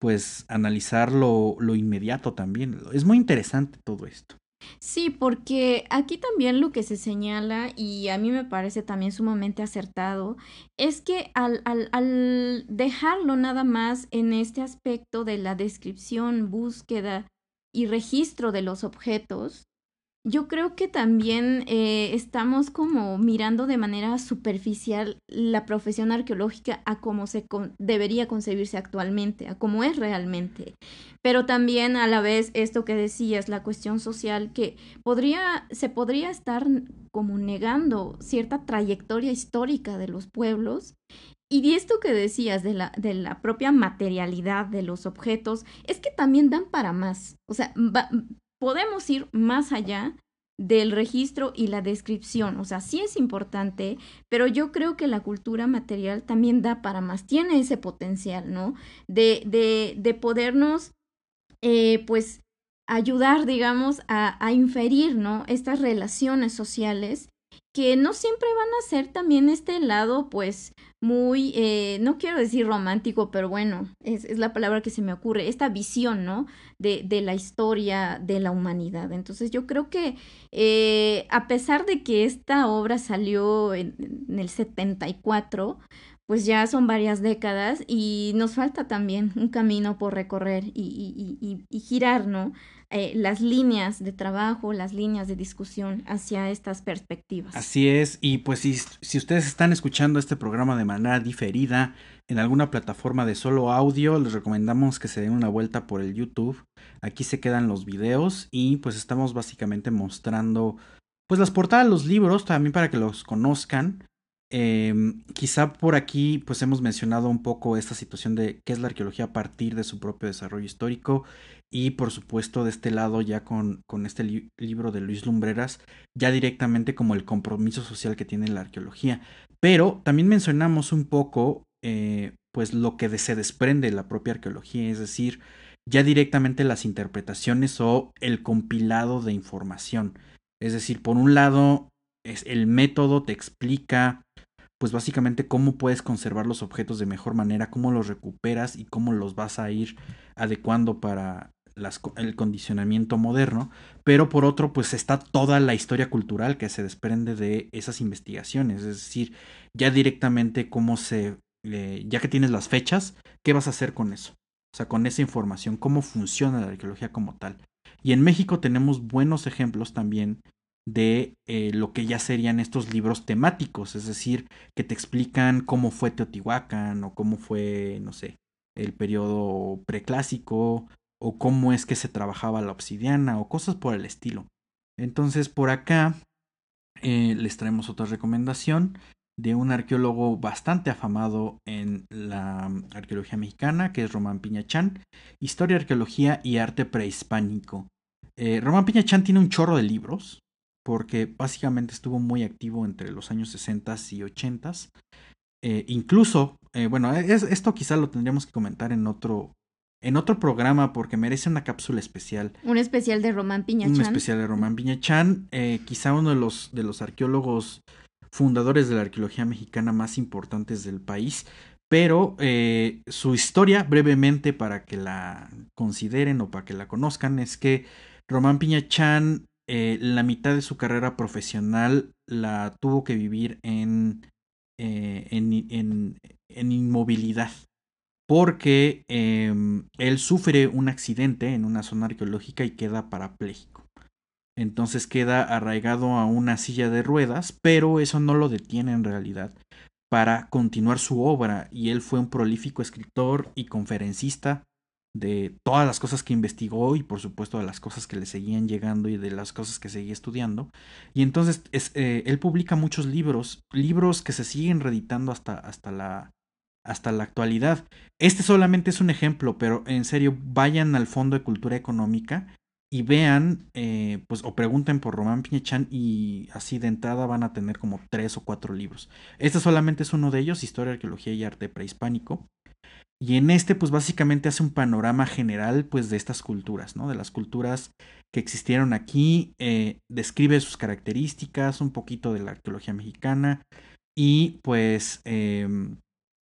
pues analizar lo, lo, inmediato también. Es muy interesante todo esto. Sí, porque aquí también lo que se señala, y a mí me parece también sumamente acertado, es que al, al, al dejarlo nada más en este aspecto de la descripción, búsqueda y registro de los objetos, yo creo que también eh, estamos como mirando de manera superficial la profesión arqueológica a cómo se debería concebirse actualmente, a cómo es realmente. Pero también a la vez esto que decías, la cuestión social, que podría, se podría estar como negando cierta trayectoria histórica de los pueblos y esto que decías de la, de la propia materialidad de los objetos, es que también dan para más. O sea, podemos ir más allá del registro y la descripción. O sea, sí es importante, pero yo creo que la cultura material también da para más, tiene ese potencial, ¿no? De, de, de podernos, eh, pues, ayudar, digamos, a, a inferir, ¿no? Estas relaciones sociales que no siempre van a ser también este lado, pues, muy, eh, no quiero decir romántico, pero bueno, es, es, la palabra que se me ocurre, esta visión, ¿no? De, de la historia de la humanidad. Entonces yo creo que eh, a pesar de que esta obra salió en, en el 74, pues ya son varias décadas y nos falta también un camino por recorrer y, y, y, y girar, ¿no? Eh, las líneas de trabajo, las líneas de discusión hacia estas perspectivas. Así es, y pues si, si ustedes están escuchando este programa de manera diferida en alguna plataforma de solo audio, les recomendamos que se den una vuelta por el YouTube. Aquí se quedan los videos y pues estamos básicamente mostrando pues las portadas de los libros también para que los conozcan. Eh, quizá por aquí pues hemos mencionado un poco esta situación de qué es la arqueología a partir de su propio desarrollo histórico y por supuesto de este lado ya con, con este li libro de Luis Lumbreras ya directamente como el compromiso social que tiene la arqueología. Pero también mencionamos un poco eh, pues lo que se desprende de la propia arqueología es decir ya directamente las interpretaciones o el compilado de información. Es decir por un lado es el método te explica pues básicamente cómo puedes conservar los objetos de mejor manera, cómo los recuperas y cómo los vas a ir adecuando para el condicionamiento moderno, pero por otro pues está toda la historia cultural que se desprende de esas investigaciones, es decir, ya directamente cómo se, eh, ya que tienes las fechas, ¿qué vas a hacer con eso? O sea, con esa información, cómo funciona la arqueología como tal. Y en México tenemos buenos ejemplos también de eh, lo que ya serían estos libros temáticos, es decir, que te explican cómo fue Teotihuacán o cómo fue, no sé, el periodo preclásico o cómo es que se trabajaba la obsidiana o cosas por el estilo. Entonces por acá eh, les traemos otra recomendación de un arqueólogo bastante afamado en la arqueología mexicana, que es Román Piñachán, Historia, Arqueología y Arte Prehispánico. Eh, Román Piñachán tiene un chorro de libros, porque básicamente estuvo muy activo entre los años 60 y 80. Eh, incluso, eh, bueno, es, esto quizá lo tendríamos que comentar en otro, en otro programa porque merece una cápsula especial. Un especial de Román Piñachán. Un especial de Román Piñachán, eh, quizá uno de los, de los arqueólogos fundadores de la arqueología mexicana más importantes del país. Pero eh, su historia, brevemente, para que la consideren o para que la conozcan, es que Román Piñachán eh, la mitad de su carrera profesional la tuvo que vivir en, eh, en, en, inmovilidad porque eh, él sufre un accidente en una zona arqueológica y queda parapléjico. Entonces queda arraigado a una silla de ruedas, pero eso no lo detiene en realidad para continuar su obra y él fue un prolífico escritor y conferencista de todas las cosas que investigó y por supuesto de las cosas que le seguían llegando y de las cosas que seguía estudiando. Y entonces es, eh, él publica muchos libros, libros que se siguen reeditando hasta, hasta, la, hasta la actualidad. Este solamente es un ejemplo, pero en serio, vayan al Fondo de Cultura Económica y vean, eh, pues, o pregunten por Román Piñechan y así de entrada van a tener como tres o cuatro libros. Este solamente es uno de ellos, Historia, Arqueología y Arte Prehispánico. Y en este, pues básicamente hace un panorama general, pues, de estas culturas, ¿no? De las culturas que existieron aquí, eh, describe sus características, un poquito de la arqueología mexicana y, pues, em,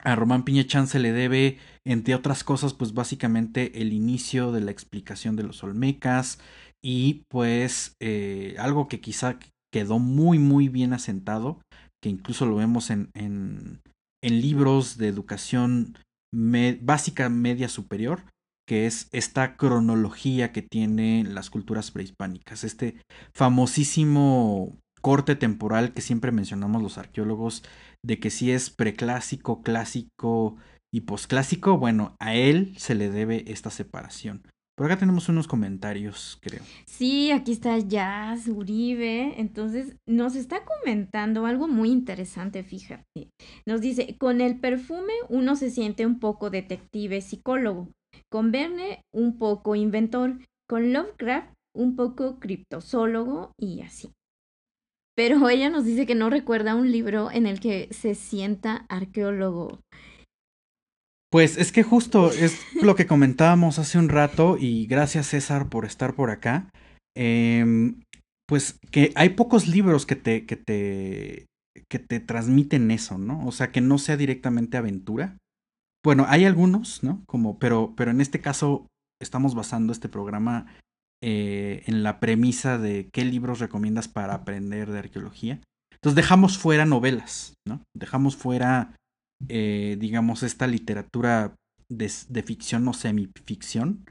a Román Piñechan se le debe, entre otras cosas, pues básicamente el inicio de la explicación de los olmecas y pues eh, algo que quizá quedó muy muy bien asentado, que incluso lo vemos en, en, en libros de educación básica media superior, que es esta cronología que tienen las culturas prehispánicas, este famosísimo corte temporal que siempre mencionamos los arqueólogos de que si es preclásico, clásico y posclásico, bueno, a él se le debe esta separación. Por acá tenemos unos comentarios, creo. Sí, aquí está Jazz Uribe. Entonces, nos está comentando algo muy interesante, fíjate. Nos dice, con el perfume uno se siente un poco detective psicólogo, con Verne un poco inventor, con Lovecraft un poco criptozoólogo y así. Pero ella nos dice que no recuerda un libro en el que se sienta arqueólogo. Pues es que justo es lo que comentábamos hace un rato y gracias César por estar por acá. Em, pues que hay pocos libros que te, que te, que te transmiten eso, ¿no? O sea, que no sea directamente aventura. Bueno, hay algunos, ¿no? Como, pero, pero en este caso estamos basando este programa eh, en la premisa de qué libros recomiendas para aprender de arqueología. Entonces dejamos fuera novelas, ¿no? Dejamos fuera, eh, digamos, esta literatura de, ficción o semificción.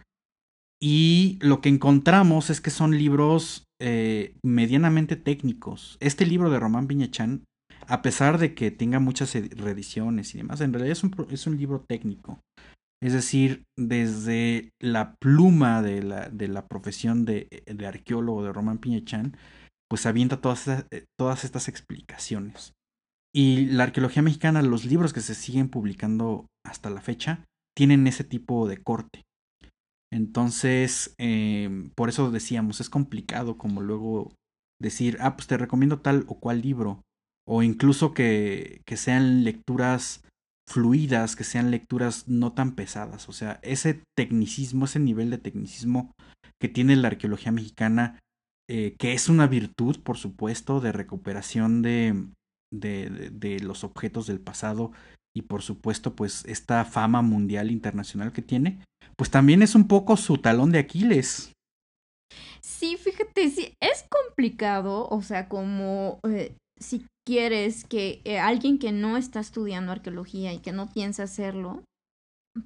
Y lo que encontramos es que son libros eh, medianamente técnicos. Este libro de Román Piñachán, a pesar de que tenga muchas reediciones y demás, en realidad es un, es un libro técnico. Es decir, desde la pluma de la, de la profesión de, arqueólogo de Román Piñechan, pues avienta todas, eh, todas estas explicaciones. Y la arqueología mexicana, los libros que se siguen publicando hasta la fecha, tienen ese tipo de corte. Entonces, eh, por eso decíamos, es complicado como luego decir, ah, pues te recomiendo tal o cual libro. O incluso que, que sean lecturas fluidas, que sean lecturas no tan pesadas. O sea, ese tecnicismo, ese nivel de tecnicismo que tiene la arqueología mexicana, eh, que es una virtud, por supuesto, de recuperación de, de, de, los objetos del pasado y por supuesto, pues esta fama mundial internacional que tiene, pues también es un poco su talón de Aquiles. Sí, fíjate, sí, es complicado, o sea, como eh, si quieres que eh, alguien que no está estudiando arqueología y que no piensa hacerlo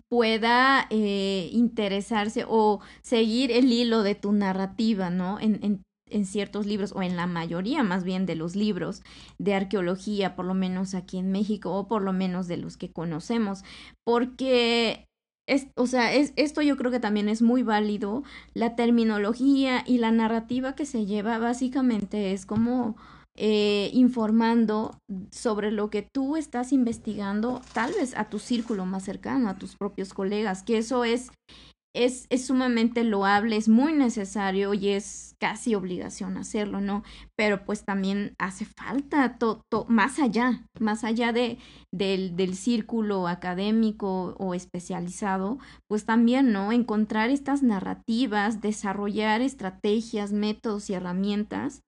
pueda eh, interesarse o seguir el hilo de tu narrativa, ¿no? En, en, ciertos libros, o en la mayoría más bien de los libros de arqueología, por lo menos aquí en México, o por lo menos de los que conocemos, porque es, o sea, es, esto yo creo que también es muy válido. La terminología y la narrativa que se lleva básicamente es como eh, informando sobre lo que tú estás investigando, tal vez a tu círculo más cercano, a tus propios colegas, que eso es, es, es sumamente loable, es muy necesario y es casi obligación hacerlo, ¿no? Pero pues también hace falta más allá, más allá de, del, del círculo académico o especializado, pues también, ¿no? Encontrar estas narrativas, desarrollar estrategias, métodos y herramientas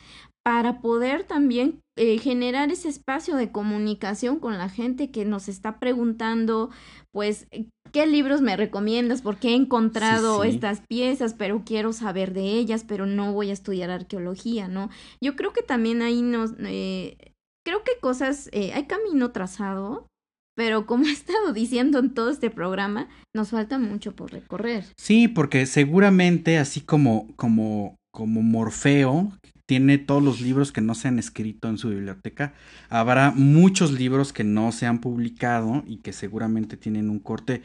para poder también eh, generar ese espacio de comunicación con la gente que nos está preguntando, pues, eh, ¿qué libros me recomiendas? Porque he encontrado estas piezas, pero quiero saber de ellas, pero no voy a estudiar arqueología, ¿no? Yo creo que también ahí nos, eh, creo que cosas, hay camino trazado, pero como he estado diciendo en todo este programa, nos falta mucho por recorrer. Sí, porque seguramente así como, como, como Morfeo, tiene todos los libros que no se han escrito en su biblioteca. Habrá muchos libros que no se han publicado y que seguramente tienen un corte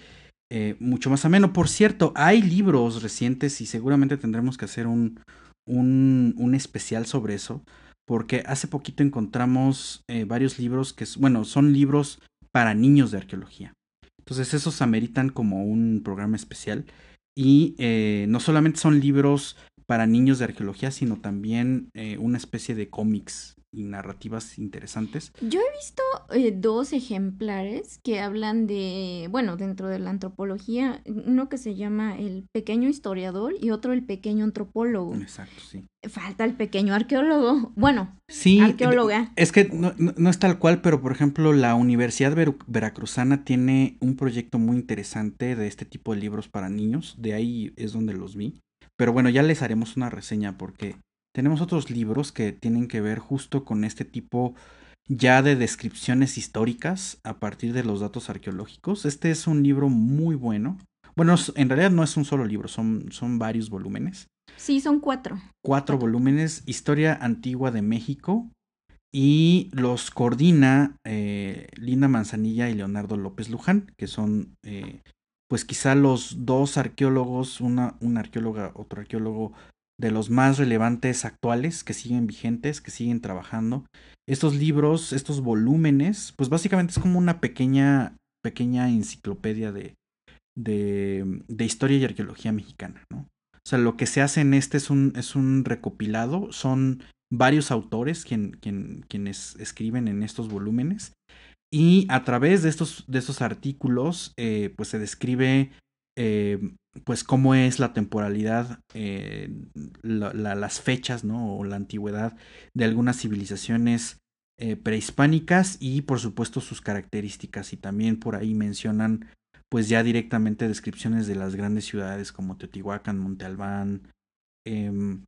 eh, mucho más ameno. Por cierto, hay libros recientes y seguramente tendremos que hacer un, un, especial sobre eso. Porque hace poquito encontramos eh, varios libros que, bueno, son libros para niños de arqueología. Entonces esos ameritan como un programa especial. Y eh, no solamente son libros para niños de arqueología, sino también eh, una especie de cómics y narrativas interesantes. Yo he visto eh, dos ejemplares que hablan de, bueno, dentro de la antropología, uno que se llama el pequeño historiador y otro el pequeño antropólogo. Exacto, sí. Falta el pequeño arqueólogo, bueno, sí, arqueóloga. Es que no, no, es tal cual, pero por ejemplo la Universidad Veracruzana tiene un proyecto muy interesante de este tipo de libros para niños, de ahí es donde los vi. Pero bueno, ya les haremos una reseña porque tenemos otros libros que tienen que ver justo con este tipo ya de descripciones históricas a partir de los datos arqueológicos. Este es un libro muy bueno. Bueno, en realidad no es un solo libro, son, son varios volúmenes. Sí, son cuatro. Cuatro volúmenes, Historia Antigua de México, y los coordina eh, Linda Manzanilla y Leonardo López Luján, que son eh, pues quizá los dos arqueólogos, una, una arqueóloga, otro arqueólogo de los más relevantes actuales que siguen vigentes, que siguen trabajando. Estos libros, estos volúmenes, pues básicamente es como una pequeña, pequeña enciclopedia de, de, de historia y arqueología mexicana, ¿no? O sea, lo que se hace en este es un, es un recopilado, son varios autores quien, quien, quienes escriben en estos volúmenes y a través de estos, de estos artículos eh, pues se describe eh, pues cómo es la temporalidad, eh, las fechas, ¿no? O la antigüedad de algunas civilizaciones eh, prehispánicas y por supuesto sus características. Y también por ahí mencionan pues ya directamente descripciones de las grandes ciudades como Teotihuacán, Monte Albán em,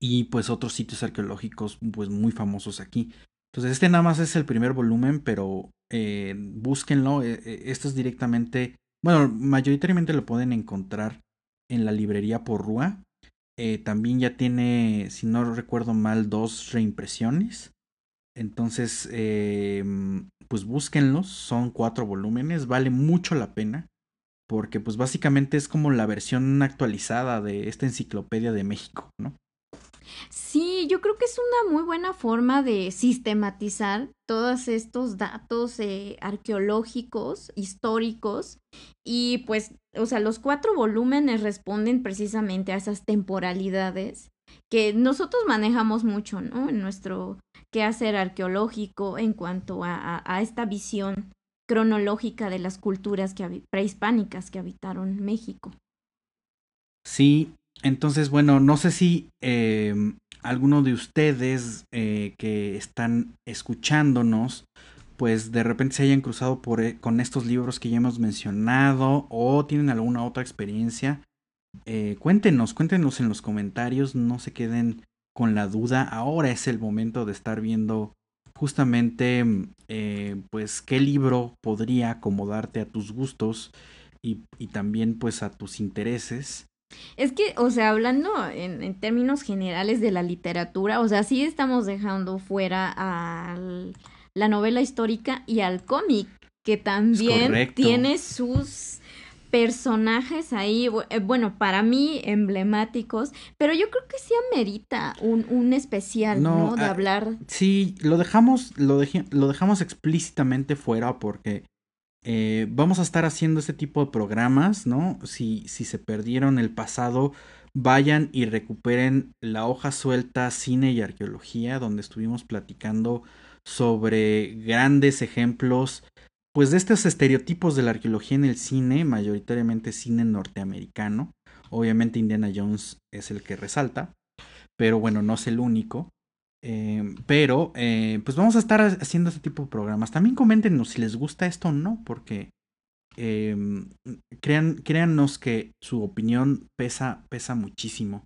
y pues otros sitios arqueológicos pues muy famosos aquí. Entonces este nada más es el primer volumen, pero eh, búsquenlo. Esto es directamente bueno, mayoritariamente lo pueden encontrar en la librería por Rúa. Eh, también ya tiene, si no recuerdo mal, dos reimpresiones. Entonces, eh, pues búsquenlos. Son cuatro volúmenes. Vale mucho la pena. Porque pues básicamente es como la versión actualizada de esta enciclopedia de México, ¿no? Sí, yo creo que es una muy buena forma de sistematizar todos estos datos eh, arqueológicos, históricos, y pues, o sea, los cuatro volúmenes responden precisamente a esas temporalidades que nosotros manejamos mucho, ¿no? En nuestro quehacer arqueológico en cuanto a, a, esta visión cronológica de las culturas que, prehispánicas que habitaron México. Sí, entonces, bueno, no sé si eh, alguno de ustedes eh, que están escuchándonos, pues de repente se hayan cruzado por, eh, con estos libros que ya hemos mencionado o tienen alguna otra experiencia. cuéntenos, cuéntenos en los comentarios, no se queden con la duda. Ahora es el momento de estar viendo justamente pues qué libro podría acomodarte a tus gustos y, y también pues a tus intereses. Es que, o sea, hablando en, en, términos generales de la literatura, o sea, sí estamos dejando fuera a la novela histórica y al cómic, que también tiene sus personajes ahí, eh, bueno, para mí emblemáticos, pero yo creo que sí amerita un, un especial, ¿no? De ah, hablar. Sí, lo dejamos, lo, lo dejamos explícitamente fuera porque eh, vamos a estar haciendo este tipo de programas, ¿no? Si, si se perdieron el pasado, vayan y recuperen la hoja suelta cine y arqueología, donde estuvimos platicando sobre grandes ejemplos, pues de estos estereotipos de la arqueología en el cine, mayoritariamente cine norteamericano. Obviamente Indiana Jones es el que resalta, pero bueno, no es el único. Eh, pero, eh, pues vamos a estar haciendo este tipo de programas. También coméntenos si les gusta esto o no, porque eh, crean, créannos que su opinión pesa, pesa muchísimo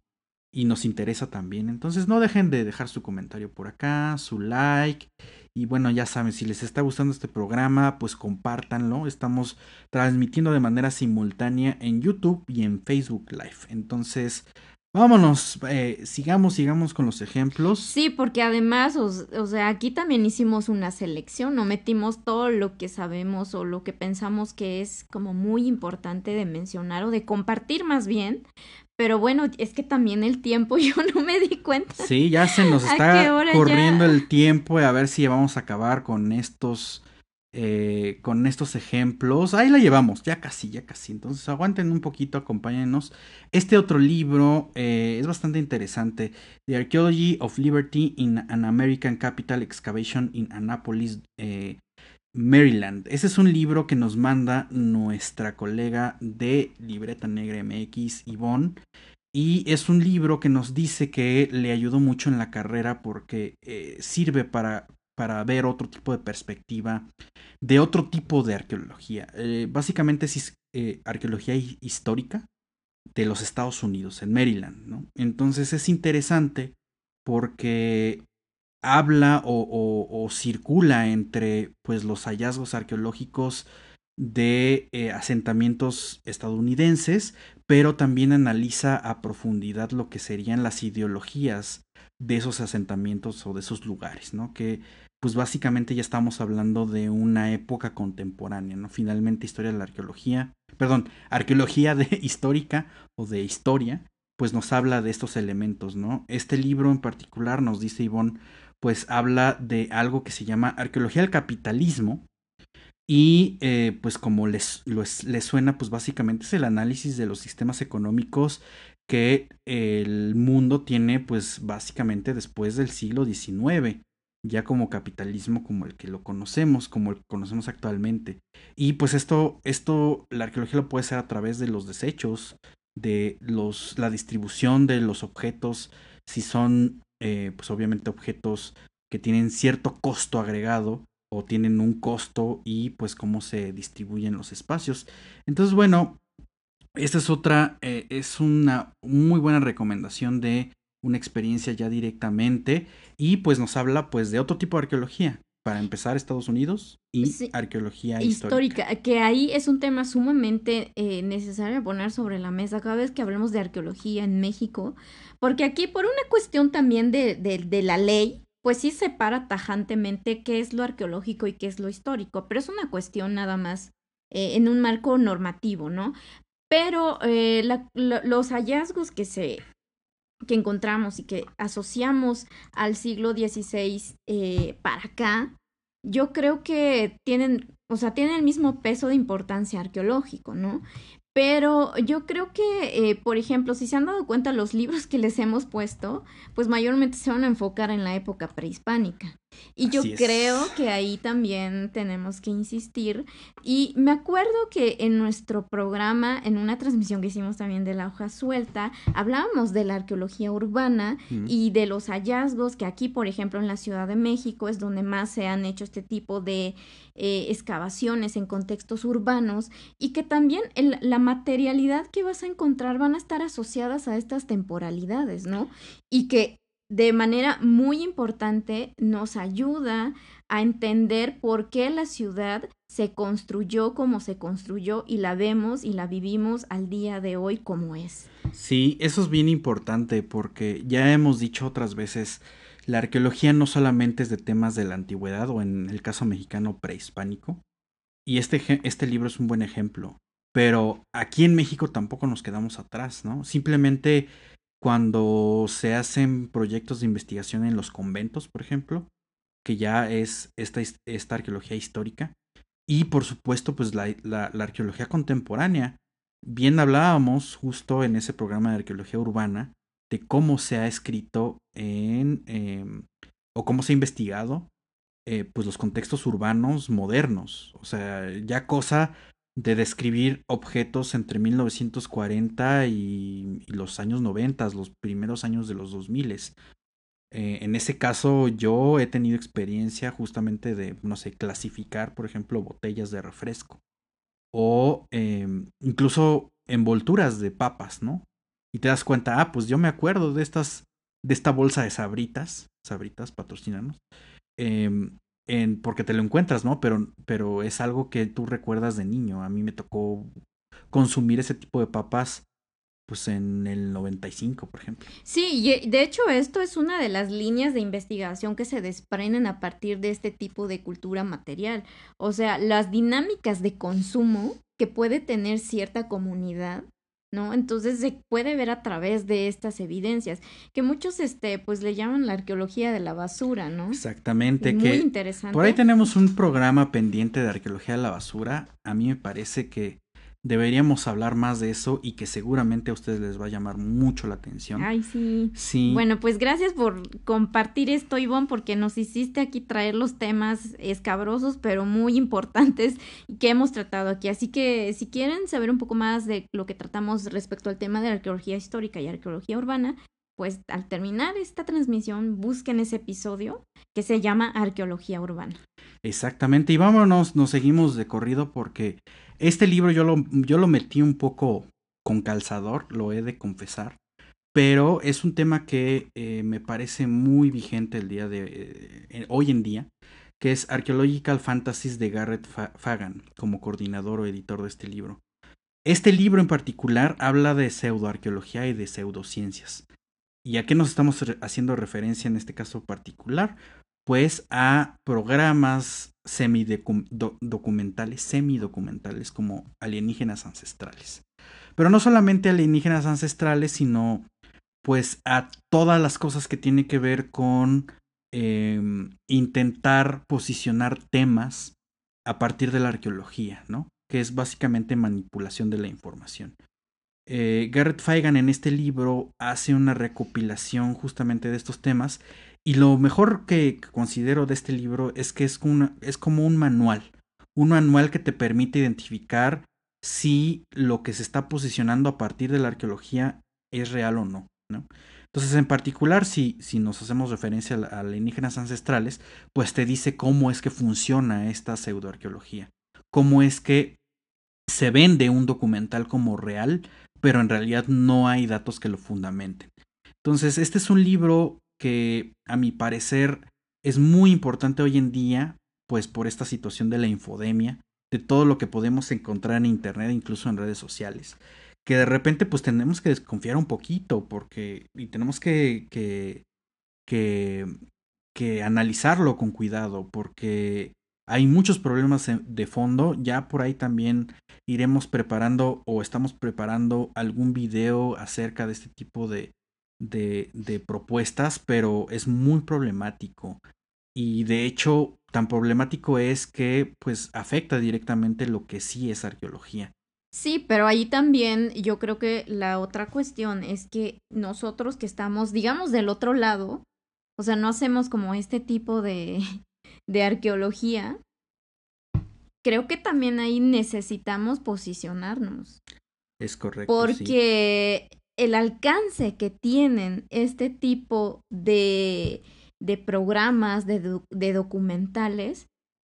y nos interesa también. Entonces no dejen de dejar su comentario por acá, su like. Y bueno, ya saben, si les está gustando este programa, pues compártanlo. Estamos transmitiendo de manera simultánea en YouTube y en Facebook Live. Entonces, Vámonos, eh, sigamos, sigamos con los ejemplos. Sí, porque además, o, sea, aquí también hicimos una selección, no metimos todo lo que sabemos o lo que pensamos que es como muy importante de mencionar o de compartir más bien. Pero bueno, es que también el tiempo yo no me di cuenta. Sí, ya se nos está corriendo el tiempo a ver si vamos a acabar con estos eh, con estos ejemplos. Ahí la llevamos, ya casi, ya casi. Entonces aguanten un poquito, acompáñenos. Este otro libro eh, es bastante interesante. The Archaeology of Liberty in an American Capital Excavation in Annapolis, eh, Maryland. Ese es un libro que nos manda nuestra colega de Libreta Negra MX, Yvonne. Y es un libro que nos dice que le ayudó mucho en la carrera porque sirve para para ver otro tipo de perspectiva, de otro tipo de arqueología. Eh, básicamente es eh, arqueología histórica de los Estados Unidos, en Maryland. Entonces es interesante porque habla o, circula entre pues, los hallazgos arqueológicos de eh, asentamientos estadounidenses, pero también analiza a profundidad lo que serían las ideologías de esos asentamientos o de esos lugares, ¿no? Que pues básicamente ya estamos hablando de una época contemporánea, ¿no? Finalmente historia de la arqueología, perdón, arqueología de histórica o de historia, pues nos habla de estos elementos, ¿no? Este libro en particular nos dice Ivonne, pues habla de algo que se llama arqueología del capitalismo y eh, pues como les, les suena, pues básicamente es el análisis de los sistemas económicos que el mundo tiene pues básicamente después del siglo XIX ya como capitalismo como el que lo conocemos, como el que conocemos actualmente. Y pues esto, esto, la arqueología lo puede ser a través de los desechos, de los, la distribución de los objetos, si son, eh, pues obviamente objetos que tienen cierto costo agregado o tienen un costo y pues cómo se distribuyen los espacios. Entonces, bueno, esta es otra, eh, es una muy buena recomendación de una experiencia ya directamente y pues nos habla pues de otro tipo de arqueología. Para empezar, Estados Unidos y arqueología histórica. Que ahí es un tema sumamente eh, necesario poner sobre la mesa cada vez que hablemos de arqueología en México, porque aquí por una cuestión también de, de, la ley, pues sí separa tajantemente qué es lo arqueológico y qué es lo histórico, pero es una cuestión nada más eh, en un marco normativo, ¿no? Pero eh, los hallazgos que se, que encontramos y que asociamos al siglo XVI eh, para acá, yo creo que tienen, o sea, tienen el mismo peso de importancia arqueológico, ¿no? Pero yo creo que, eh, por ejemplo, si se han dado cuenta los libros que les hemos puesto, pues mayormente se van a enfocar en la época prehispánica. Y yo creo que ahí también tenemos que insistir. Y me acuerdo que en nuestro programa, en una transmisión que hicimos también de la hoja suelta, hablábamos de la arqueología urbana y de los hallazgos que aquí, por ejemplo, en la Ciudad de México es donde más se han hecho este tipo de eh, excavaciones en contextos urbanos y que también la materialidad que vas a encontrar van a estar asociadas a estas temporalidades, ¿no? Y que de manera muy importante nos ayuda a entender por qué la ciudad se construyó como se construyó y la vemos y la vivimos al día de hoy como es. Sí, eso es bien importante porque ya hemos dicho otras veces, la arqueología no solamente es de temas de la antigüedad o en el caso mexicano prehispánico, y este, este libro es un buen ejemplo, pero aquí en México tampoco nos quedamos atrás, ¿no? Simplemente cuando se hacen proyectos de investigación en los conventos, por ejemplo, que ya es esta, esta arqueología histórica, y por supuesto, pues la, la, arqueología contemporánea. Bien hablábamos justo en ese programa de arqueología urbana de cómo se ha escrito en, em, o cómo se ha investigado eh, pues los contextos urbanos modernos. O sea, ya cosa de describir objetos entre 1940 y, los años 90, los primeros años de los 2000. Eh, en ese caso yo he tenido experiencia justamente de, no sé, clasificar, por ejemplo, botellas de refresco o em, incluso envolturas de papas, ¿no? Y te das cuenta, ah, pues yo me acuerdo de estas, de esta bolsa de sabritas, sabritas, patrocinanos, eh, en, porque te lo encuentras, ¿no? Pero, pero es algo que tú recuerdas de niño. A mí me tocó consumir ese tipo de papas pues en el 95, por ejemplo. Sí, y de hecho esto es una de las líneas de investigación que se desprenden a partir de este tipo de cultura material. O sea, las dinámicas de consumo que puede tener cierta comunidad ¿no? Entonces se puede ver a través de estas evidencias, que muchos, este, pues le llaman la arqueología de la basura, ¿no? Exactamente. muy interesante. Por ahí tenemos un programa pendiente de arqueología de la basura. A mí me parece que deberíamos hablar más de eso y que seguramente a ustedes les va a llamar mucho la atención. Ay, sí. Sí. Bueno, pues gracias por compartir esto, Ivonne, porque nos hiciste aquí traer los temas escabrosos, pero muy importantes que hemos tratado aquí. Así que si quieren saber un poco más de lo que tratamos respecto al tema de arqueología histórica y arqueología urbana, pues al terminar esta transmisión busquen ese episodio que se llama Arqueología Urbana. Exactamente, y vámonos, nos seguimos de corrido porque este libro yo lo, yo lo metí un poco con calzador, lo he de confesar, pero es un tema que eh, me parece muy vigente el día de eh, hoy en día, que es Archaeological Fantasies de Garrett Fagan, como coordinador o editor de este libro. Este libro en particular habla de pseudoarqueología y de pseudociencias. ¿Y a qué nos estamos haciendo referencia en este caso particular? Pues a programas semidocumentales, semidocumentales como alienígenas ancestrales. Pero no solamente alienígenas ancestrales, sino pues a todas las cosas que tienen que ver con em, intentar posicionar temas a partir de la arqueología, ¿no? Que es básicamente manipulación de la información. Eh, Garrett Feigan en este libro hace una recopilación justamente de estos temas y lo mejor que considero de este libro es que es, es como un manual, un manual que te permite identificar si lo que se está posicionando a partir de la arqueología es real o no. Entonces, en particular, si, si nos hacemos referencia a, alienígenas ancestrales, pues te dice cómo es que funciona esta pseudoarqueología, cómo es que se vende un documental como real, pero en realidad no hay datos que lo fundamenten. Entonces, este es un libro que a mi parecer es muy importante hoy en día, pues por esta situación de la infodemia, de todo lo que podemos encontrar en Internet, incluso en redes sociales, que de repente pues tenemos que desconfiar un poquito porque y tenemos que, que, que, que analizarlo con cuidado porque hay muchos problemas de fondo. Ya por ahí también iremos preparando o estamos preparando algún video acerca de este tipo de, de, propuestas, pero es muy problemático. Y de hecho, tan problemático es que pues afecta directamente lo que sí es arqueología. Sí, pero ahí también yo creo que la otra cuestión es que nosotros que estamos, digamos, del otro lado, o sea, no hacemos como este tipo de, de arqueología, creo que también ahí necesitamos posicionarnos. Es correcto. Porque el alcance que tienen este tipo de, de programas, de, de, documentales,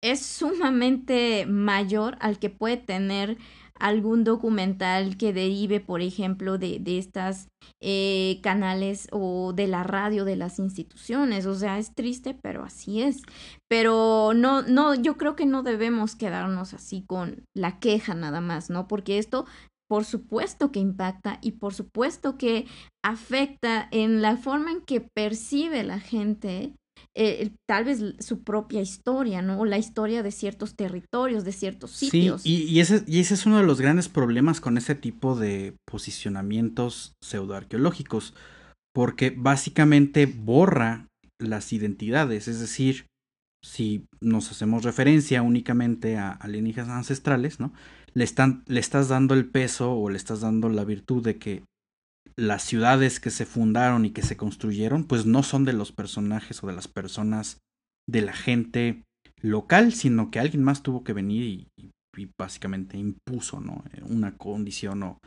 es sumamente mayor al que puede tener algún documental que derive, por ejemplo, de, de estas eh, canales o de la radio de las instituciones. O sea, es triste, pero así es. Pero no, no, yo creo que no debemos quedarnos así con la queja nada más, ¿no? Porque esto por supuesto que impacta y por supuesto que afecta en la forma en que percibe la gente eh, tal vez su propia historia, ¿no? O la historia de ciertos territorios, de ciertos sitios. Sí, y, ese, y ese es uno de los grandes problemas con ese tipo de posicionamientos pseudoarqueológicos, porque básicamente borra las identidades, es decir, si nos hacemos referencia únicamente a alienígenas ancestrales, ¿no? Le, le estás dando el peso o le estás dando la virtud de que las ciudades que se fundaron y que se construyeron, pues no son de los personajes o de las personas de la gente local, sino que alguien más tuvo que venir y, y básicamente impuso, ¿no? Una condición o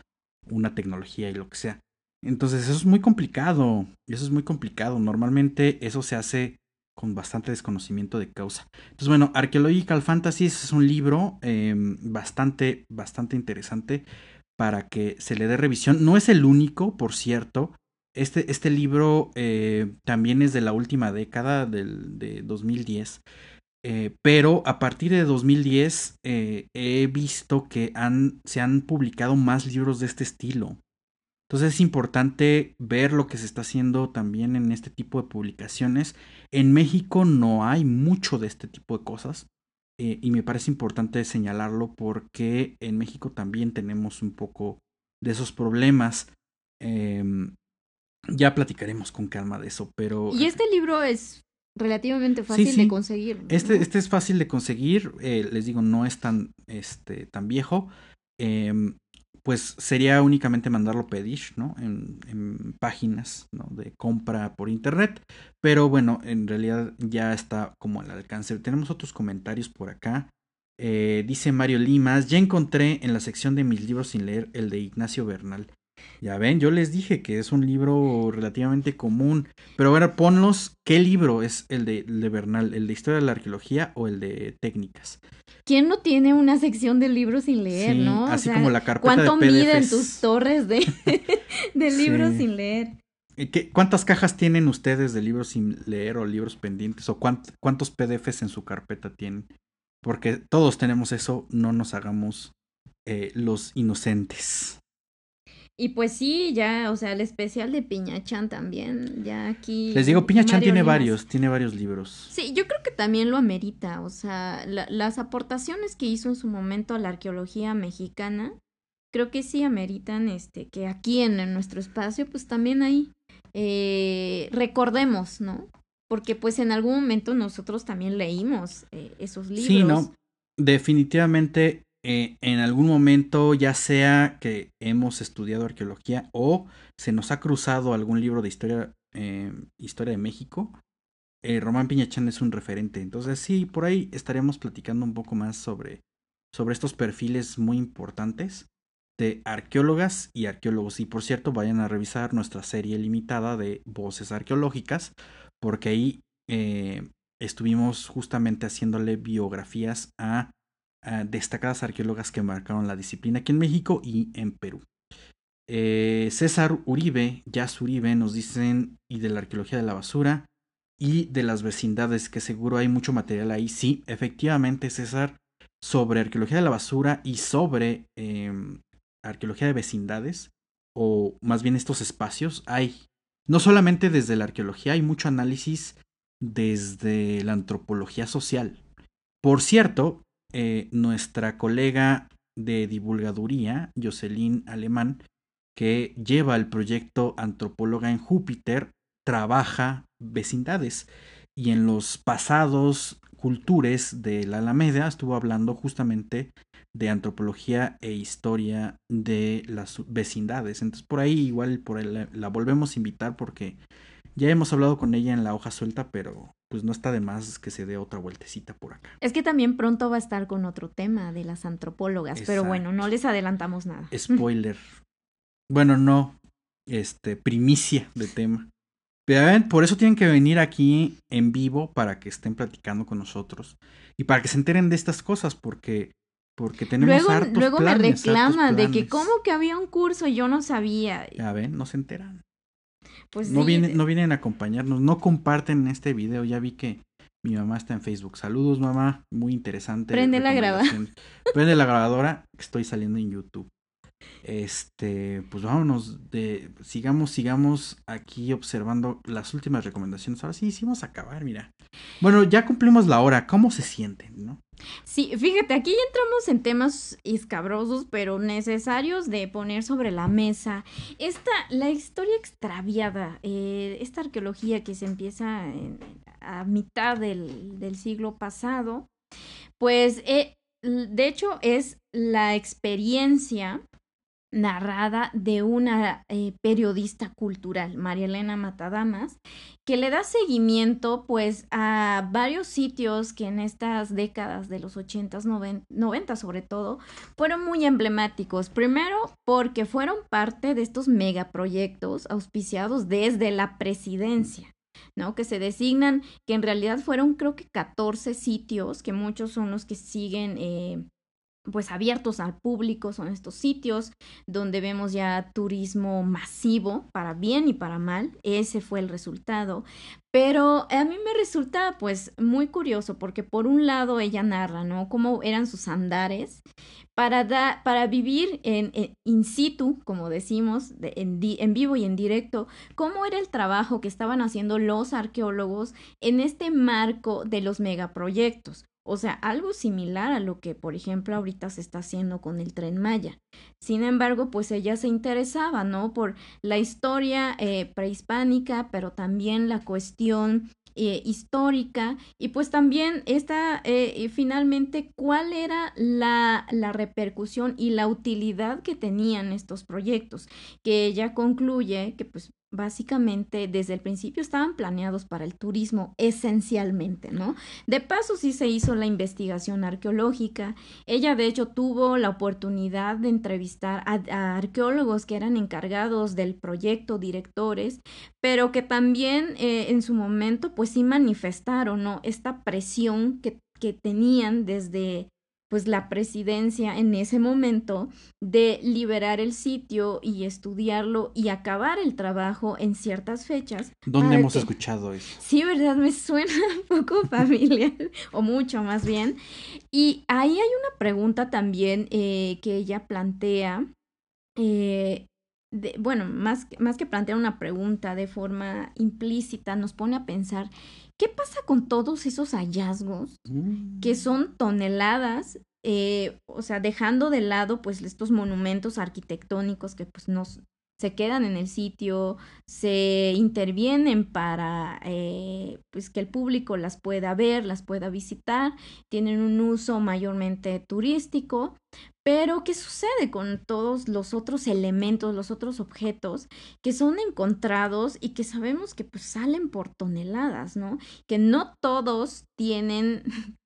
una tecnología y lo que sea. Entonces eso es muy complicado, eso es muy complicado. Normalmente eso se hace con bastante desconocimiento de causa. Entonces, bueno, Archaeological Fantasies es un libro em, bastante, bastante interesante para que se le dé revisión. No es el único, por cierto. Este, este libro eh, también es de la última década, del, de 2010. Eh, pero a partir de 2010 eh, he visto que se han publicado más libros de este estilo. Entonces es importante ver lo que se está haciendo también en este tipo de publicaciones. En México no hay mucho de este tipo de cosas eh, y me parece importante señalarlo porque en México también tenemos un poco de esos problemas. Em, ya platicaremos con calma de eso, pero... Y este libro es relativamente fácil de conseguir. Este, este es fácil de conseguir, eh, les digo, no es tan, este, tan viejo. Em, pues sería únicamente mandarlo pedir, ¿no? En, páginas de compra por internet. Pero bueno, en realidad ya está como al alcance. Tenemos otros comentarios por acá. Eh, dice Mario Limas, ya encontré en la sección de mis libros sin leer el de Ignacio Bernal. Ya ven, yo les dije que es un libro relativamente común. Pero ahora ponlos, ¿qué libro es el de, Bernal? ¿El de Historia de la Arqueología o el de Técnicas? ¿Quién no tiene una sección de libros sin leer, no? Así como la carpeta ¿Cuánto de miden tus torres de, de libros sin leer? ¿Qué, ¿Cuántas cajas tienen ustedes de libros sin leer o libros pendientes? ¿O cuántos PDFs en su carpeta tienen? Porque todos tenemos eso, no nos hagamos eh, los inocentes. Y pues sí, ya, o sea, el especial de Piñachan también, ya aquí. Les digo, Piñachan tiene varios, tiene varios libros. Sí, yo creo que también lo amerita, o sea, las aportaciones que hizo en su momento a la arqueología mexicana, creo que sí ameritan, este, que aquí en, nuestro espacio, pues también ahí eh, recordemos, ¿no? Porque pues en algún momento nosotros también leímos eh, esos libros. Sí, no, definitivamente eh, en algún momento, ya sea que hemos estudiado arqueología o se nos ha cruzado algún libro de historia, eh, historia de México, eh, Román Piñachán es un referente. Entonces sí, por ahí estaríamos platicando un poco más sobre, sobre estos perfiles muy importantes de arqueólogas y arqueólogos. Y por cierto, vayan a revisar nuestra serie limitada de voces arqueológicas, porque ahí estuvimos justamente haciéndole biografías a destacadas arqueólogas que marcaron la disciplina aquí en México y en Perú. Eh, César Uribe, Jazz Uribe, nos dicen, y de la arqueología de la basura y de las vecindades, que seguro hay mucho material ahí. Sí, efectivamente, César, sobre arqueología de la basura y sobre em, arqueología de vecindades, o más bien estos espacios, hay, no solamente desde la arqueología, hay mucho análisis desde la antropología social. Por cierto, eh, nuestra colega de divulgaduría, Jocelyn Alemán, que lleva el proyecto Antropóloga en Júpiter, trabaja vecindades y en los pasados cultures de la Alameda estuvo hablando justamente de antropología e historia de las vecindades. Entonces por ahí igual por la volvemos a invitar porque ya hemos hablado con ella en la hoja suelta, pero pues no está de más que se dé otra vueltecita por acá. Es que también pronto va a estar con otro tema de las antropólogas, pero bueno, no les adelantamos nada. Spoiler. bueno, no, este, primicia de tema. Pero por eso tienen que venir aquí en vivo para que estén platicando con nosotros y para que se enteren de estas cosas, porque porque tenemos luego, luego me reclaman de que cómo que había un curso y yo no sabía. Ya ven, no se enteran. Pues no, vienen, no vienen a acompañarnos, no comparten este video. Ya vi que mi mamá está en Facebook. Saludos, mamá. Muy interesante. Prende la grabadora. Prende la grabadora. Estoy saliendo en YouTube. Este, pues vámonos de, sigamos, sigamos aquí observando las últimas recomendaciones. Ahora sí, hicimos acabar, mira. Bueno, ya cumplimos la hora. ¿Cómo se sienten, no? Sí, fíjate, aquí entramos en temas escabrosos, pero necesarios de poner sobre la mesa. Esta, la historia extraviada, eh, esta arqueología que se empieza a mitad del, del, siglo pasado, pues eh, de hecho es la experiencia narrada de una eh, periodista cultural, María Elena Matadamas, que le da seguimiento pues a varios sitios que en estas décadas de los 80s, 90 sobre todo, fueron muy emblemáticos. Primero porque fueron parte de estos megaproyectos auspiciados desde la presidencia. ¿no? Que se designan, que en realidad fueron creo que 14 sitios, que muchos son los que siguen eh, pues abiertos al público, son estos sitios donde vemos ya turismo masivo, para bien y para mal, ese fue el resultado. Pero a mí me resulta pues muy curioso porque por un lado ella narra, ¿no? Cómo eran sus andares para, para vivir en, in situ, como decimos, en, en vivo y en directo, cómo era el trabajo que estaban haciendo los arqueólogos en este marco de los megaproyectos. O sea, algo similar a lo que, por ejemplo, ahorita se está haciendo con el tren Maya. Sin embargo, pues ella se interesaba, ¿no? Por la historia eh, prehispánica, pero también la cuestión eh, histórica y pues también esta eh, finalmente cuál era la, la, repercusión y la utilidad que tenían estos proyectos que ella concluye que pues básicamente desde el principio estaban planeados para el turismo esencialmente, ¿no? De paso sí se hizo la investigación arqueológica. Ella de hecho tuvo la oportunidad de entrevistar a, arqueólogos que eran encargados del proyecto, directores, pero que también eh, en su momento pues sí manifestaron. Esta presión que, que tenían desde pues la presidencia en ese momento de liberar el sitio y estudiarlo y acabar el trabajo en ciertas fechas. ¿Dónde hemos escuchado eso? Sí, verdad, me suena un poco familiar, o mucho más bien. Y ahí hay una pregunta también eh, que ella plantea. Eh, bueno, más, más que plantear una pregunta de forma implícita, nos pone a pensar ¿Qué pasa con todos esos hallazgos que mm. son toneladas? Eh, o sea, dejando de lado pues estos monumentos arquitectónicos que pues nos se quedan en el sitio, se intervienen para eh, pues que el público las pueda ver, las pueda visitar, tienen un uso mayormente turístico, pero ¿qué sucede con todos los otros elementos, los otros objetos que son encontrados y que sabemos que pues salen por toneladas, ¿no? Que no todos tienen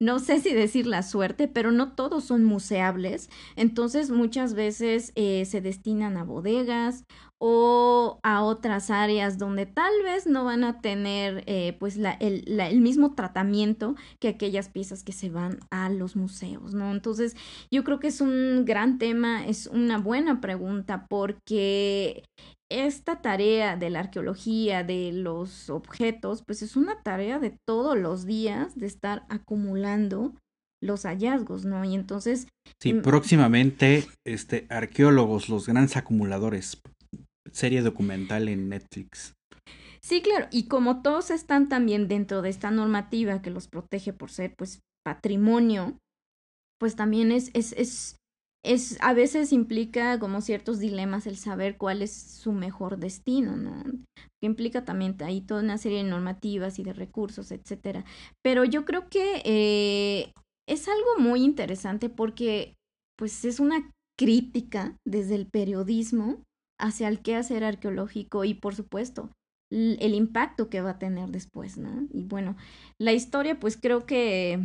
no sé si decir la suerte, pero no todos son museables. Entonces muchas veces eh, se destinan a bodegas o a otras áreas donde tal vez no van a tener eh, pues la, el, el, mismo tratamiento que aquellas piezas que se van a los museos, ¿no? Entonces yo creo que es un gran tema, es una buena pregunta porque esta tarea de la arqueología, de los objetos, pues es una tarea de todos los días de estar acumulando los hallazgos, ¿no? Y entonces... Sí, mm, próximamente, este, arqueólogos, los grandes acumuladores, serie documental en Netflix. Sí, claro, y como todos están también dentro de esta normativa que los protege por ser, pues, patrimonio, pues también es, es, es es a veces implica como ciertos dilemas el saber cuál es su mejor destino, ¿no? Que implica también ahí toda una serie de normativas y de recursos, etcétera. Pero yo creo que eh, es algo muy interesante porque pues es una crítica desde el periodismo hacia el quehacer arqueológico y por supuesto el impacto que va a tener después, ¿no? Y bueno, la historia pues creo que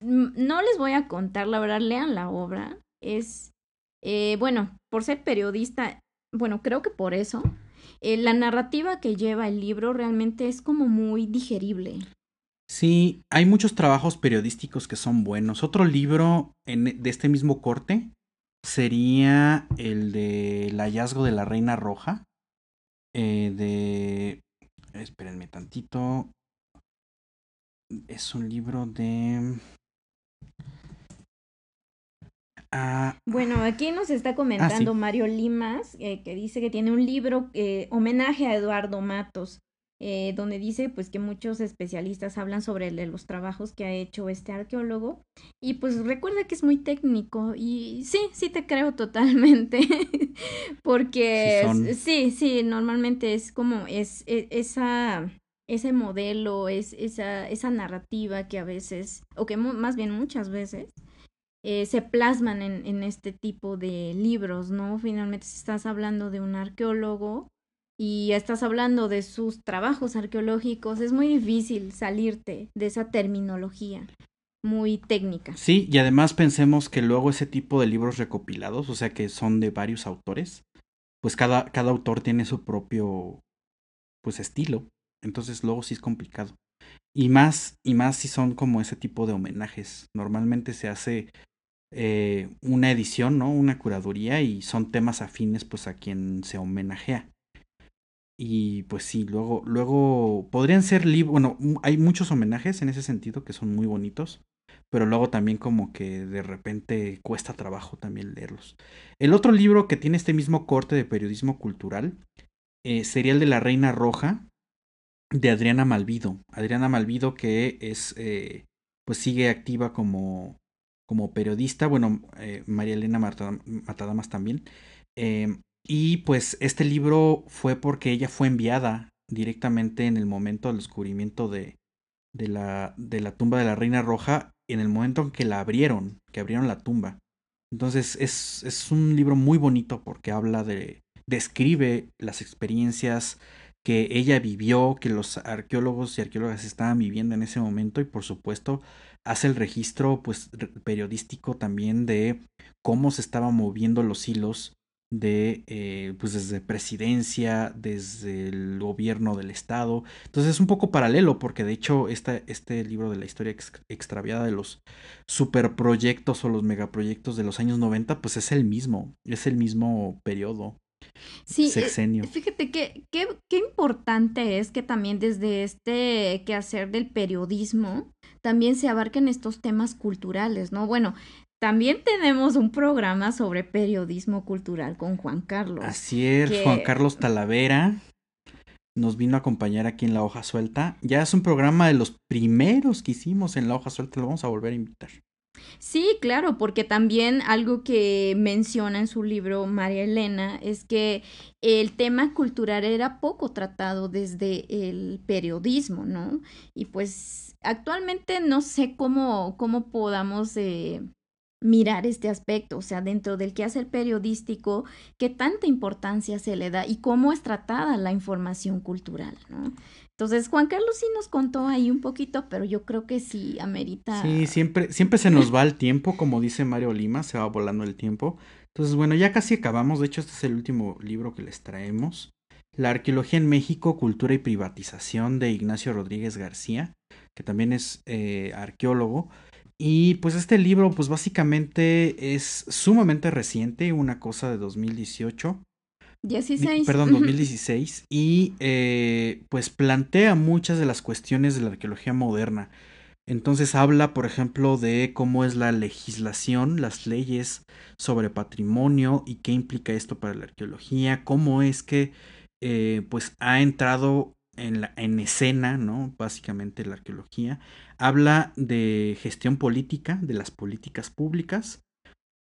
no les voy a contar, la verdad, lean la obra. Es, eh, bueno, por ser periodista, bueno, creo que por eso, eh, la narrativa que lleva el libro realmente es como muy digerible. Sí, hay muchos trabajos periodísticos que son buenos. Otro libro en, de este mismo corte sería el de El hallazgo de la Reina Roja. Eh, de... Espérenme tantito. Es un libro de... Ah, bueno, aquí nos está comentando ah, Mario Limas, eh, que dice que tiene un libro, eh, homenaje a Eduardo Matos, eh, donde dice pues que muchos especialistas hablan sobre los trabajos que ha hecho este arqueólogo y pues recuerda que es muy técnico y sí, sí te creo totalmente porque sí, sí, normalmente es como es, es, esa ese modelo, es esa, esa narrativa que a veces, o que más bien muchas veces, eh, se plasman en, en, este tipo de libros, ¿no? Finalmente, si estás hablando de un arqueólogo y estás hablando de sus trabajos arqueológicos, es muy difícil salirte de esa terminología muy técnica. Sí, y además pensemos que luego ese tipo de libros recopilados, o sea que son de varios autores, pues cada, cada autor tiene su propio pues estilo. Entonces luego sí es complicado. Y más, y más si son como ese tipo de homenajes. Normalmente se hace eh, una edición, ¿no? Una curaduría y son temas afines pues a quien se homenajea. Y pues sí, luego, luego podrían ser libros, bueno, hay muchos homenajes en ese sentido que son muy bonitos, pero luego también como que de repente cuesta trabajo también leerlos. El otro libro que tiene este mismo corte de periodismo cultural eh, sería el de La Reina Roja, de Adriana Malvido. Adriana Malvido que es eh, pues sigue activa como, como periodista, bueno, eh, María Elena Matadamas también. Em, y pues este libro fue porque ella fue enviada directamente en el momento del descubrimiento de, de, la, de la tumba de la Reina Roja, en el momento en que la abrieron, que abrieron la tumba. Entonces es, es un libro muy bonito porque habla de, describe las experiencias que ella vivió, que los arqueólogos y arqueólogas estaban viviendo en ese momento y por supuesto hace el registro pues periodístico también de cómo se estaban moviendo los hilos de eh, pues desde presidencia, desde el gobierno del estado. Entonces es un poco paralelo porque de hecho este, este libro de la historia extraviada de los superproyectos o los megaproyectos de los años 90 pues es el mismo, es el mismo periodo. Sí, eh, sexenio. fíjate que qué importante es que también desde este quehacer del periodismo también se abarquen estos temas culturales, ¿no? Bueno, también tenemos un programa sobre periodismo cultural con Juan Carlos. Así es, Juan Carlos Talavera nos vino a acompañar aquí en La Hoja Suelta. Ya es un programa de los primeros que hicimos en La Hoja Suelta, lo vamos a volver a invitar. Sí, claro, porque también algo que menciona en su libro María Elena es que el tema cultural era poco tratado desde el periodismo, ¿no? Y pues actualmente no sé cómo, cómo podamos eh, mirar este aspecto, o sea, dentro del que hace el periodístico, qué tanta importancia se le da y cómo es tratada la información cultural, ¿no? Entonces, Juan Carlos sí nos contó ahí un poquito, pero yo creo que sí amerita. Sí, siempre, siempre se nos va el tiempo, como dice Mario Lima, se va volando el tiempo. Entonces, bueno, ya casi acabamos. De hecho, este es el último libro que les traemos. La arqueología en México, cultura y privatización de Ignacio Rodríguez García, que también es eh, arqueólogo. Y pues este libro, pues básicamente es sumamente reciente, una cosa de 2018. 16. Perdón, 2016. y eh, pues plantea muchas de las cuestiones de la arqueología moderna. Entonces habla, por ejemplo, de cómo es la legislación, las leyes sobre patrimonio y qué implica esto para la arqueología, cómo es que eh, pues ha entrado en, escena, ¿no? Básicamente la arqueología. Habla de gestión política, de las políticas públicas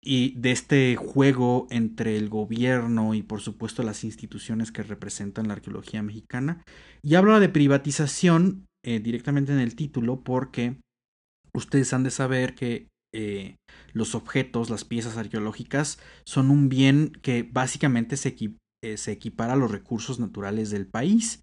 y de este juego entre el gobierno y por supuesto las instituciones que representan la arqueología mexicana. Y habla de privatización eh, directamente en el título porque ustedes han de saber que eh, los objetos, las piezas arqueológicas, son un bien que básicamente se, eh, se equipara a los recursos naturales del país.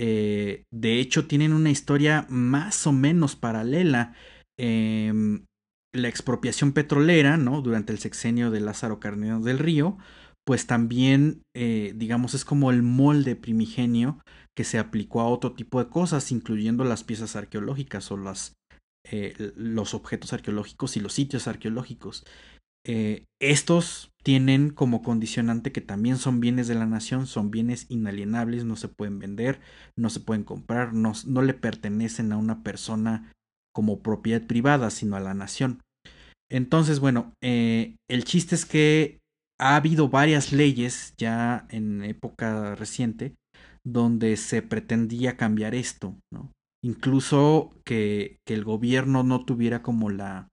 Eh, de hecho, tienen una historia más o menos paralela. Em, la expropiación petrolera, ¿no? Durante el sexenio de Lázaro Carneros del Río, pues también, eh, digamos, es como el molde primigenio que se aplicó a otro tipo de cosas, incluyendo las piezas arqueológicas o eh, los objetos arqueológicos y los sitios arqueológicos. Eh, estos tienen como condicionante que también son bienes de la nación, son bienes inalienables, no se pueden vender, no se pueden comprar, no, le pertenecen a una persona como propiedad privada, sino a la nación. Entonces, bueno, eh, el chiste es que ha habido varias leyes ya en época reciente donde se pretendía cambiar esto. Incluso que el gobierno no tuviera como la,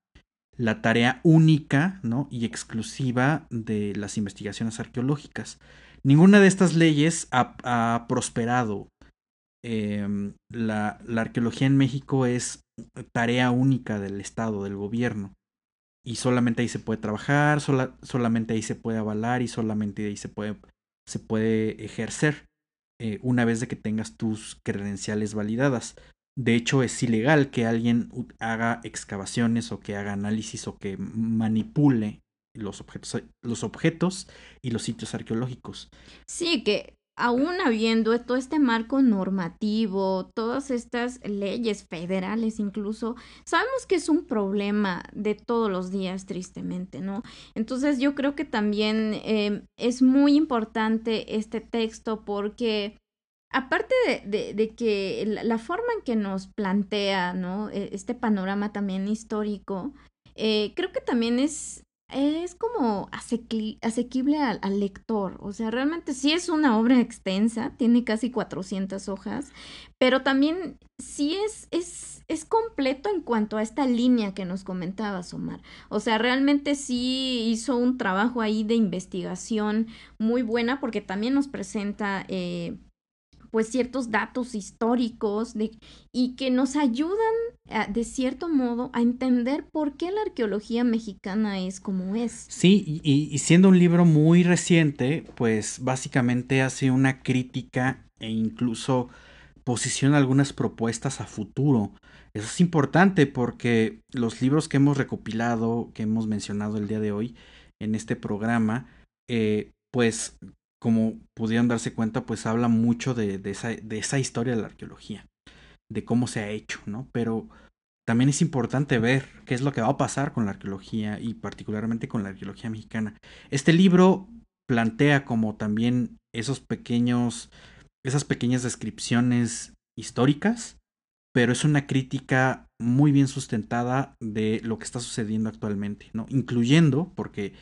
la tarea única y exclusiva de las investigaciones arqueológicas. Ninguna de estas leyes ha, prosperado. Em, la, arqueología en México es tarea única del Estado, del gobierno. Y solamente ahí se puede trabajar, solamente ahí se puede avalar y solamente ahí se puede, se puede ejercer eh, una vez de que tengas tus credenciales validadas. De hecho, es ilegal que alguien haga excavaciones o que haga análisis o que manipule los objetos, los objetos y los sitios arqueológicos. Sí, que aún habiendo todo este marco normativo, todas estas leyes federales incluso, sabemos que es un problema de todos los días, tristemente, ¿no? Entonces yo creo que también eh, es muy importante este texto porque aparte de, que la, forma en que nos plantea ¿no? E, este panorama también histórico, eh, creo que también es es como asequible al, lector. O sea, realmente sí es una obra extensa, tiene casi 400 hojas, pero también sí es, es, es completo en cuanto a esta línea que nos comentabas, Omar. O sea, realmente sí hizo un trabajo ahí de investigación muy buena porque también nos presenta... Eh, pues ciertos datos históricos de, y que nos ayudan eh, de cierto modo a entender por qué la arqueología mexicana es como es. Sí, y, siendo un libro muy reciente, pues básicamente hace una crítica e incluso posiciona algunas propuestas a futuro. Eso es importante porque los libros que hemos recopilado, que hemos mencionado el día de hoy en este programa, eh, pues como pudieron darse cuenta, pues habla mucho de, esa, esa historia de la arqueología, de cómo se ha hecho, ¿no? Pero también es importante ver qué es lo que va a pasar con la arqueología y particularmente con la arqueología mexicana. Este libro plantea como también esos pequeños, esas pequeñas descripciones históricas, pero es una crítica muy bien sustentada de lo que está sucediendo actualmente, ¿no? Incluyendo, porque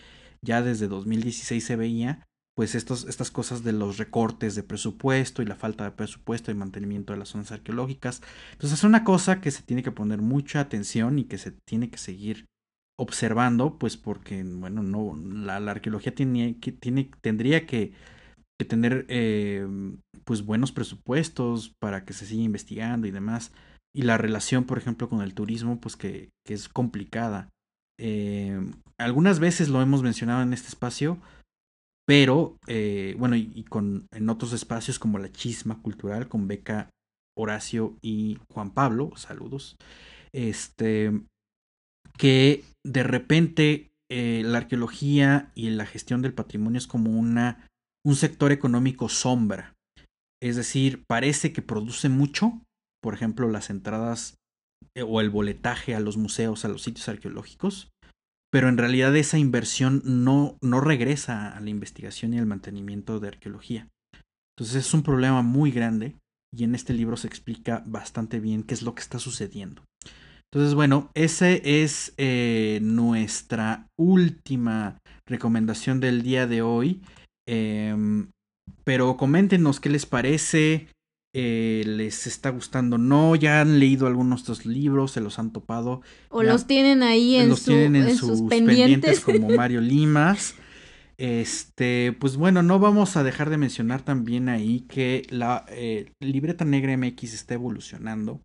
ya desde 2016 se veía pues estos, estas cosas de los recortes de presupuesto y la falta de presupuesto y mantenimiento de las zonas arqueológicas. Entonces es una cosa que se tiene que poner mucha atención y que se tiene que seguir observando, pues porque, bueno, no, la, arqueología tiene, que, tiene, tendría que, que tener eh, pues buenos presupuestos para que se siga investigando y demás. Y la relación, por ejemplo, con el turismo, pues que, que es complicada. Eh, algunas veces lo hemos mencionado en este espacio, pero, eh, bueno, y, con, en otros espacios como la Chisma Cultural con Beca Horacio y Juan Pablo, saludos, este, que de repente eh, la arqueología y la gestión del patrimonio es como una, un sector económico sombra. Es decir, parece que produce mucho, por ejemplo, las entradas eh, o el boletaje a los museos, a los sitios arqueológicos, pero en realidad esa inversión no, no regresa a la investigación y al mantenimiento de arqueología. Entonces es un problema muy grande y en este libro se explica bastante bien qué es lo que está sucediendo. Entonces, bueno, esa es eh, nuestra última recomendación del día de hoy. Em, pero coméntenos qué les parece, eh, les está gustando no, ya han leído algunos de estos libros, se los han topado. O los tienen ahí en, los tienen en, sus, pendientes. como Mario Limas. Este, pues bueno, no vamos a dejar de mencionar también ahí que la eh, libreta negra MX está evolucionando.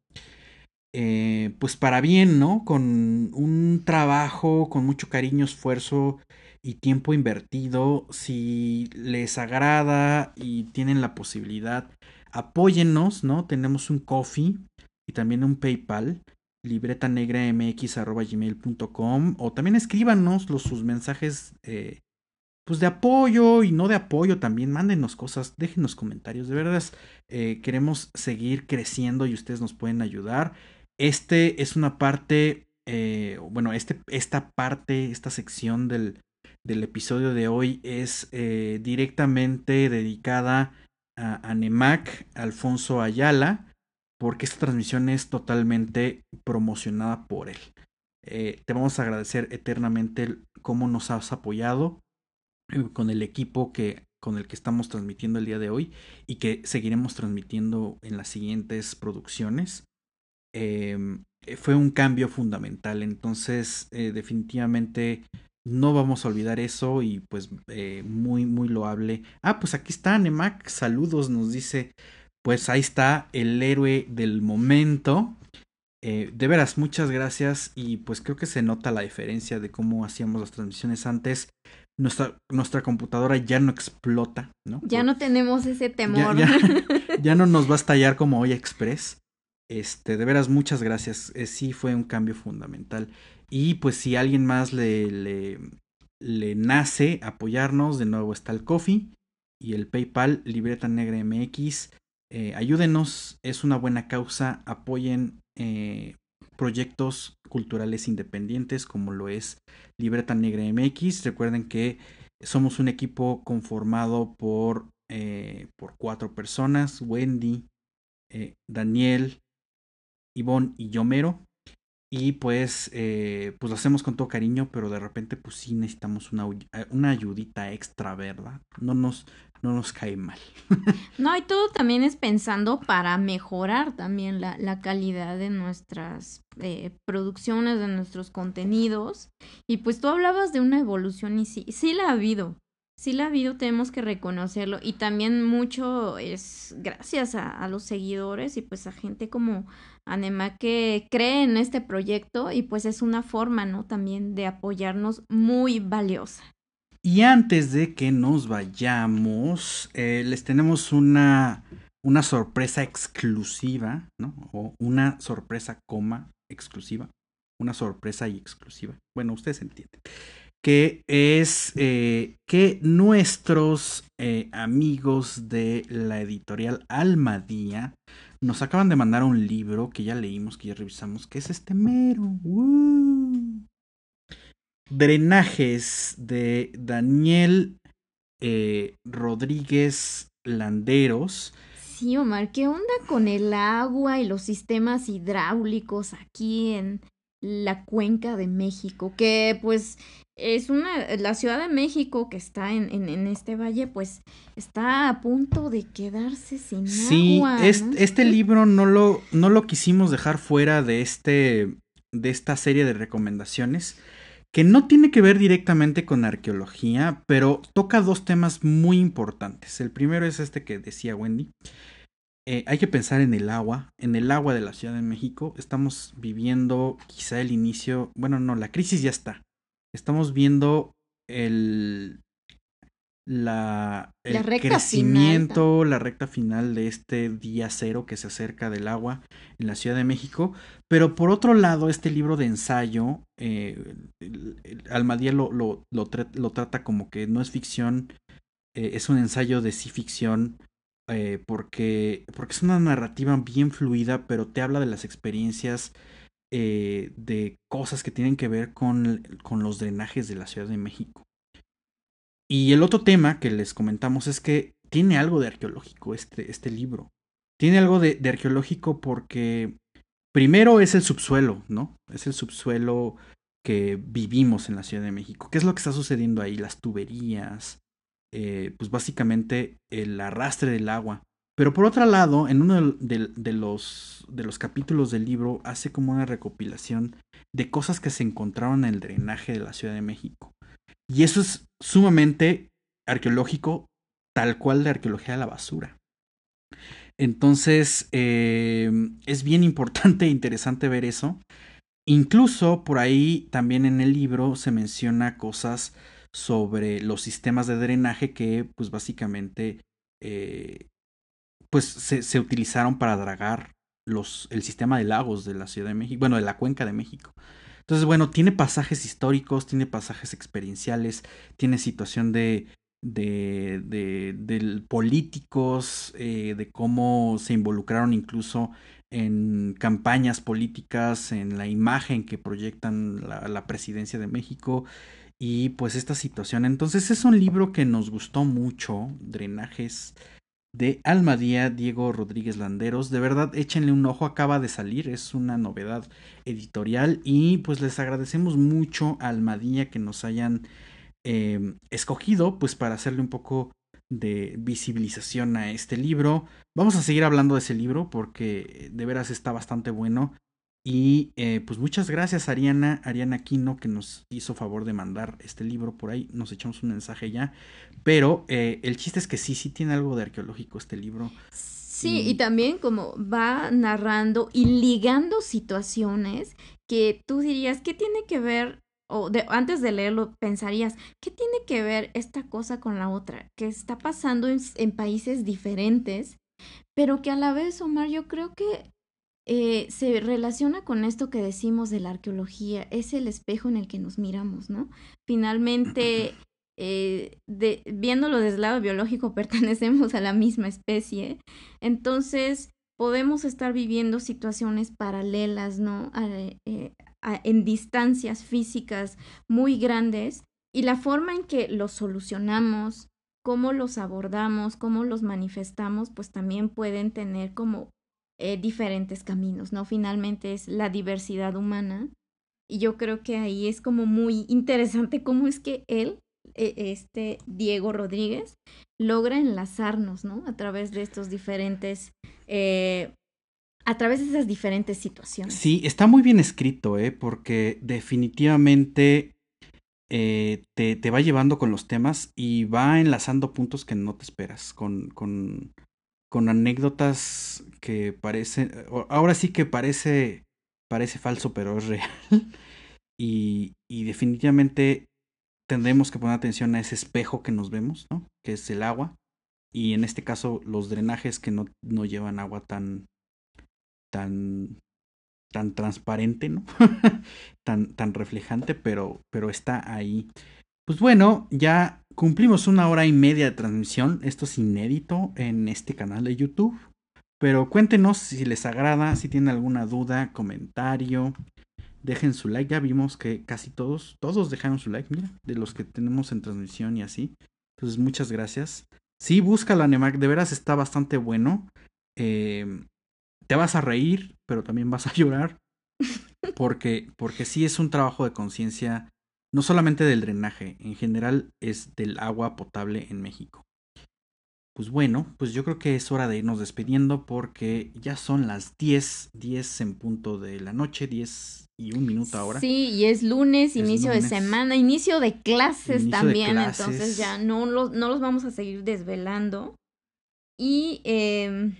Eh, pues para bien, ¿no? Con un trabajo, con mucho cariño, esfuerzo y tiempo invertido. Si les agrada y tienen la posibilidad apóyennos, ¿no? Tenemos un coffee y también un PayPal, libreta negra mx.gmail.com o también escríbanos los, sus mensajes eh, pues de apoyo y no de apoyo también, mándenos cosas, déjenos comentarios, de verdad eh, queremos seguir creciendo y ustedes nos pueden ayudar. Este es una parte, eh, bueno, este, esta parte, esta sección del, del episodio de hoy es directamente dedicada a Nemac Alfonso Ayala, porque esta transmisión es totalmente promocionada por él. Eh, te vamos a agradecer eternamente cómo nos has apoyado eh, con el equipo que, con el que estamos transmitiendo el día de hoy y que seguiremos transmitiendo en las siguientes producciones. Em, fue un cambio fundamental, entonces eh, definitivamente no vamos a olvidar eso y pues eh, muy, muy loable. Ah, pues aquí está Nemac, saludos, nos dice. Pues ahí está el héroe del momento. Eh, de veras, muchas gracias y pues creo que se nota la diferencia de cómo hacíamos las transmisiones antes. Nuestra, nuestra computadora ya no explota, ¿no? Ya no tenemos ese temor. Ya, no nos va a estallar como hoy Express. Este, de veras, muchas gracias. Eh, sí fue un cambio fundamental. Y pues si alguien más le, le, le nace apoyarnos, de nuevo está el Coffee y el PayPal, Libreta Negra MX. Eh, ayúdenos, es una buena causa, apoyen eh, proyectos culturales independientes como lo es Libreta Negra MX. Recuerden que somos un equipo conformado por, eh, por cuatro personas, Wendy, Daniel, Ivonne y Yomero. Y pues, eh, pues lo hacemos con todo cariño, pero de repente pues sí necesitamos una, eh, una ayudita extra, ¿verdad? No nos, no nos cae mal. no, y todo también es pensando para mejorar también la, la calidad de nuestras eh, producciones, de nuestros contenidos. Y pues tú hablabas de una evolución y sí, sí la ha habido sí la ha habido, tenemos que reconocerlo y también mucho es gracias a, los seguidores y pues a gente como Anema que cree en este proyecto y pues es una forma, ¿no? También de apoyarnos muy valiosa. Y antes de que nos vayamos, eh, les tenemos una, una sorpresa exclusiva, ¿no? O una sorpresa coma exclusiva. Una sorpresa y exclusiva. Bueno, ustedes entienden que es eh, que nuestros eh, amigos de la editorial Almadía nos acaban de mandar un libro que ya leímos, que ya revisamos, que es este mero. Drenajes de Daniel eh, Rodríguez Landeros. Sí, Omar, ¿qué onda con el agua y los sistemas hidráulicos aquí en la cuenca de México? Que pues es una, la Ciudad de México que está en, en, este valle, pues está a punto de quedarse sin agua. Sí, este, libro no lo, no lo quisimos dejar fuera de, este, de esta serie de recomendaciones, que no tiene que ver directamente con arqueología, pero toca dos temas muy importantes. El primero es este que decía Wendy. Eh, hay que pensar en el agua, en el agua de la Ciudad de México. Estamos viviendo quizá el inicio, bueno, no, la crisis ya está estamos viendo el, la, el crecimiento, la recta final de este día cero que se acerca del agua en la Ciudad de México. Pero por otro lado, este libro de ensayo, eh, Almadía lo, lo, lo, trata como que no es ficción, eh, es un ensayo de sí ficción. Eh, porque, porque es una narrativa bien fluida, pero te habla de las experiencias eh, de cosas que tienen que ver con, con, los drenajes de la Ciudad de México. Y el otro tema que les comentamos es que tiene algo de arqueológico este, este libro. Tiene algo de, de arqueológico porque primero es el subsuelo, ¿no? Es el subsuelo que vivimos en la Ciudad de México. ¿Qué es lo que está sucediendo ahí? Las tuberías, eh, pues básicamente el arrastre del agua. Pero por otro lado, en uno de, los, de los capítulos del libro hace como una recopilación de cosas que se encontraron en el drenaje de la Ciudad de México. Y eso es sumamente arqueológico, tal cual de arqueología de la basura. Entonces, eh, es bien importante e interesante ver eso. Incluso por ahí también en el libro se menciona cosas sobre los sistemas de drenaje que pues básicamente eh, pues se, se utilizaron para dragar los, el sistema de lagos de la Ciudad de México, bueno, de la cuenca de México. Entonces, bueno, tiene pasajes históricos, tiene pasajes experienciales, tiene situación de, de, de, políticos, eh, de cómo se involucraron incluso en campañas políticas, en la imagen que proyectan la, la, presidencia de México y pues esta situación. Entonces es un libro que nos gustó mucho, Drenajes de Almadía Diego Rodríguez Landeros. De verdad, échenle un ojo, acaba de salir, es una novedad editorial y pues les agradecemos mucho a Almadía que nos hayan em, escogido pues para hacerle un poco de visibilización a este libro. Vamos a seguir hablando de ese libro porque de veras está bastante bueno y eh, pues muchas gracias Ariana, Ariana Aquino, que nos hizo favor de mandar este libro por ahí. Nos echamos un mensaje ya. Pero eh, el chiste es que sí, sí tiene algo de arqueológico este libro. Sí, y... también como va narrando y ligando situaciones que tú dirías, ¿qué tiene que ver? O de, antes de leerlo pensarías, ¿qué tiene que ver esta cosa con la otra? Que está pasando en países diferentes, pero que a la vez, Omar, yo creo que eh, se relaciona con esto que decimos de la arqueología, es el espejo en el que nos miramos, ¿no? Finalmente, eh, de, viéndolo desde el lado biológico, pertenecemos a la misma especie, entonces podemos estar viviendo situaciones paralelas, ¿no? Eh, en distancias físicas muy grandes y la forma en que los solucionamos, cómo los abordamos, cómo los manifestamos, pues también pueden tener como eh, diferentes caminos, ¿no? Finalmente es la diversidad humana. Y yo creo que ahí es como muy interesante cómo es que él, e, este Diego Rodríguez, logra enlazarnos, ¿no? A través de estos diferentes, eh, a través de esas diferentes situaciones. Sí, está muy bien escrito, ¿eh? Porque definitivamente eh, te, te, va llevando con los temas y va enlazando puntos que no te esperas, con, con, con anécdotas que parecen, ahora sí que parece, parece falso, pero es real. y, y definitivamente tendremos que poner atención a ese espejo que nos vemos, ¿no? Que es el agua. Y en este caso, los drenajes que no, no llevan agua tan, tan tan transparente, ¿no? tan, tan reflejante, pero, pero está ahí. Pues bueno, ya cumplimos una hora y media de transmisión. Esto es inédito en este canal de YouTube. Pero cuéntenos si les agrada, si tienen alguna duda, comentario. Dejen su like. Ya vimos que casi todos, todos dejaron su like, mira, de los que tenemos en transmisión y así. Entonces, muchas gracias. Sí, busca la Nemac, de veras está bastante bueno. Eh, te vas a reír, pero también vas a llorar. Porque, porque sí es un trabajo de conciencia, no solamente del drenaje, en general es del agua potable en México. Pues bueno, pues yo creo que es hora de irnos despidiendo porque ya son las 10, 10 en punto de la noche, 10 y un minuto ahora. Sí, y es lunes, inicio de semana, inicio de clases también, entonces ya no los, no los vamos a seguir desvelando. Y eh,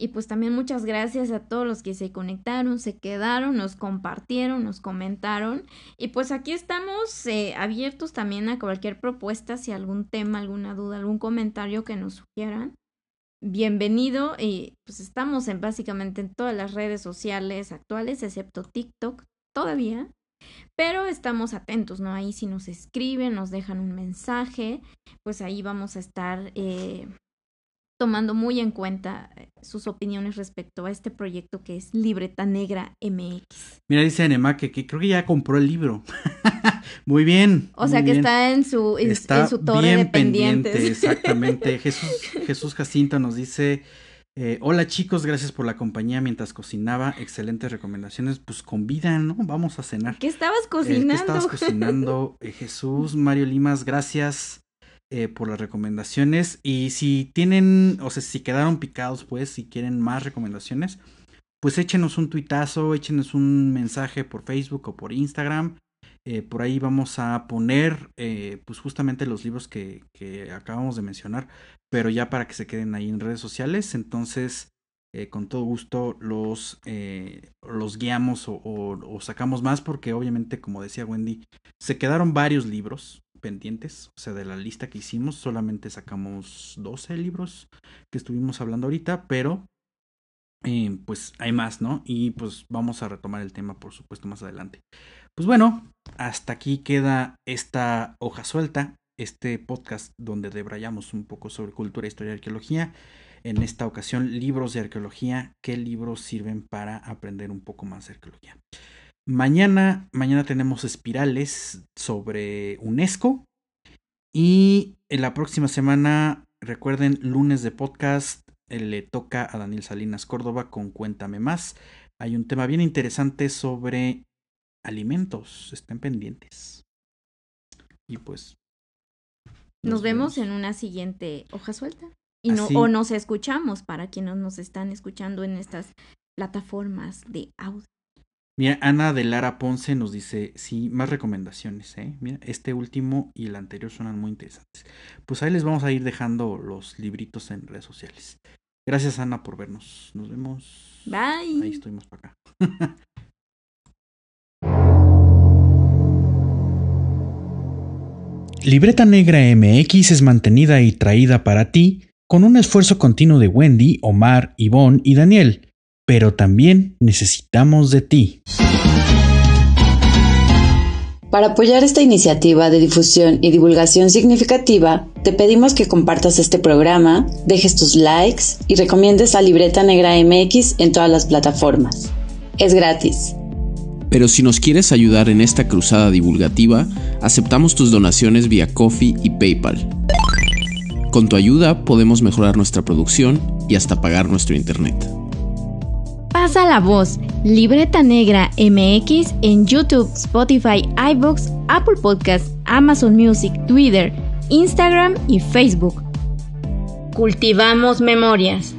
y pues también muchas gracias a todos los que se conectaron, se quedaron, nos compartieron, nos comentaron. Y pues aquí estamos eh, abiertos también a cualquier propuesta, si algún tema, alguna duda, algún comentario que nos sugieran. Bienvenido y pues estamos en básicamente en todas las redes sociales actuales, excepto TikTok todavía. Pero estamos atentos, ¿no? Ahí si nos escriben, nos dejan un mensaje, pues ahí vamos a estar eh, tomando muy en cuenta eh, sus opiniones respecto a este proyecto que es Libreta Negra MX. Mira, dice Anema que, creo que ya compró el libro. muy bien. O sea que está en su, en, su torre de pendientes. Pendiente, exactamente. Jesús, Jesús Jacinto nos dice. Eh, hola chicos, gracias por la compañía mientras cocinaba. Excelentes recomendaciones. Pues con vida, ¿no? Vamos a cenar. ¿Qué estabas cocinando? ¿Qué estabas cocinando? Eh, Jesús, Mario Limas, gracias. Eh, por las recomendaciones. Y si tienen, o sea, si quedaron picados, pues, si quieren más recomendaciones, pues échenos un tuitazo, échenos un mensaje por Facebook o por Instagram. Eh, por ahí vamos a poner, eh, pues justamente los libros que, que, acabamos de mencionar, pero ya para que se queden ahí en redes sociales. Entonces, con todo gusto los, los guiamos o, o, sacamos más, porque obviamente, como decía Wendy, se quedaron varios libros pendientes, o sea, de la lista que hicimos, solamente sacamos 12 libros que estuvimos hablando ahorita, pero eh, pues hay más, ¿no? Y pues vamos a retomar el tema, por supuesto, más adelante. Pues bueno, hasta aquí queda esta hoja suelta, este podcast donde debrayamos un poco sobre cultura, historia y arqueología. En esta ocasión, libros de arqueología, qué libros sirven para aprender un poco más de arqueología. Mañana, mañana tenemos espirales sobre UNESCO. Y en la próxima semana, recuerden, lunes de podcast, eh, le toca a Daniel Salinas Córdoba con Cuéntame más. Hay un tema bien interesante sobre alimentos. Estén pendientes. Y pues. Nos, vemos, en una siguiente hoja suelta. Y no, o nos escuchamos para quienes nos están escuchando en estas plataformas de audio. Mira, Ana de Lara Ponce nos dice, sí, más recomendaciones, ¿eh? Mira, este último y el anterior suenan muy interesantes. Pues ahí les vamos a ir dejando los libritos en redes sociales. Gracias, Ana, por vernos. Nos vemos. Bye. Ahí estuvimos para acá. Libreta Negra MX es mantenida y traída para ti con un esfuerzo continuo de Wendy, Omar, Ivonne y Daniel pero también necesitamos de ti. Para apoyar esta iniciativa de difusión y divulgación significativa, te pedimos que compartas este programa, dejes tus likes y recomiendes a Libreta Negra MX en todas las plataformas. Es gratis. Pero si nos quieres ayudar en esta cruzada divulgativa, aceptamos tus donaciones vía Coffee y PayPal. Con tu ayuda podemos mejorar nuestra producción y hasta pagar nuestro internet. Pasa la voz. Libreta Negra MX en YouTube, Spotify, iBox, Apple Podcasts, Amazon Music, Twitter, Instagram y Facebook. Cultivamos memorias.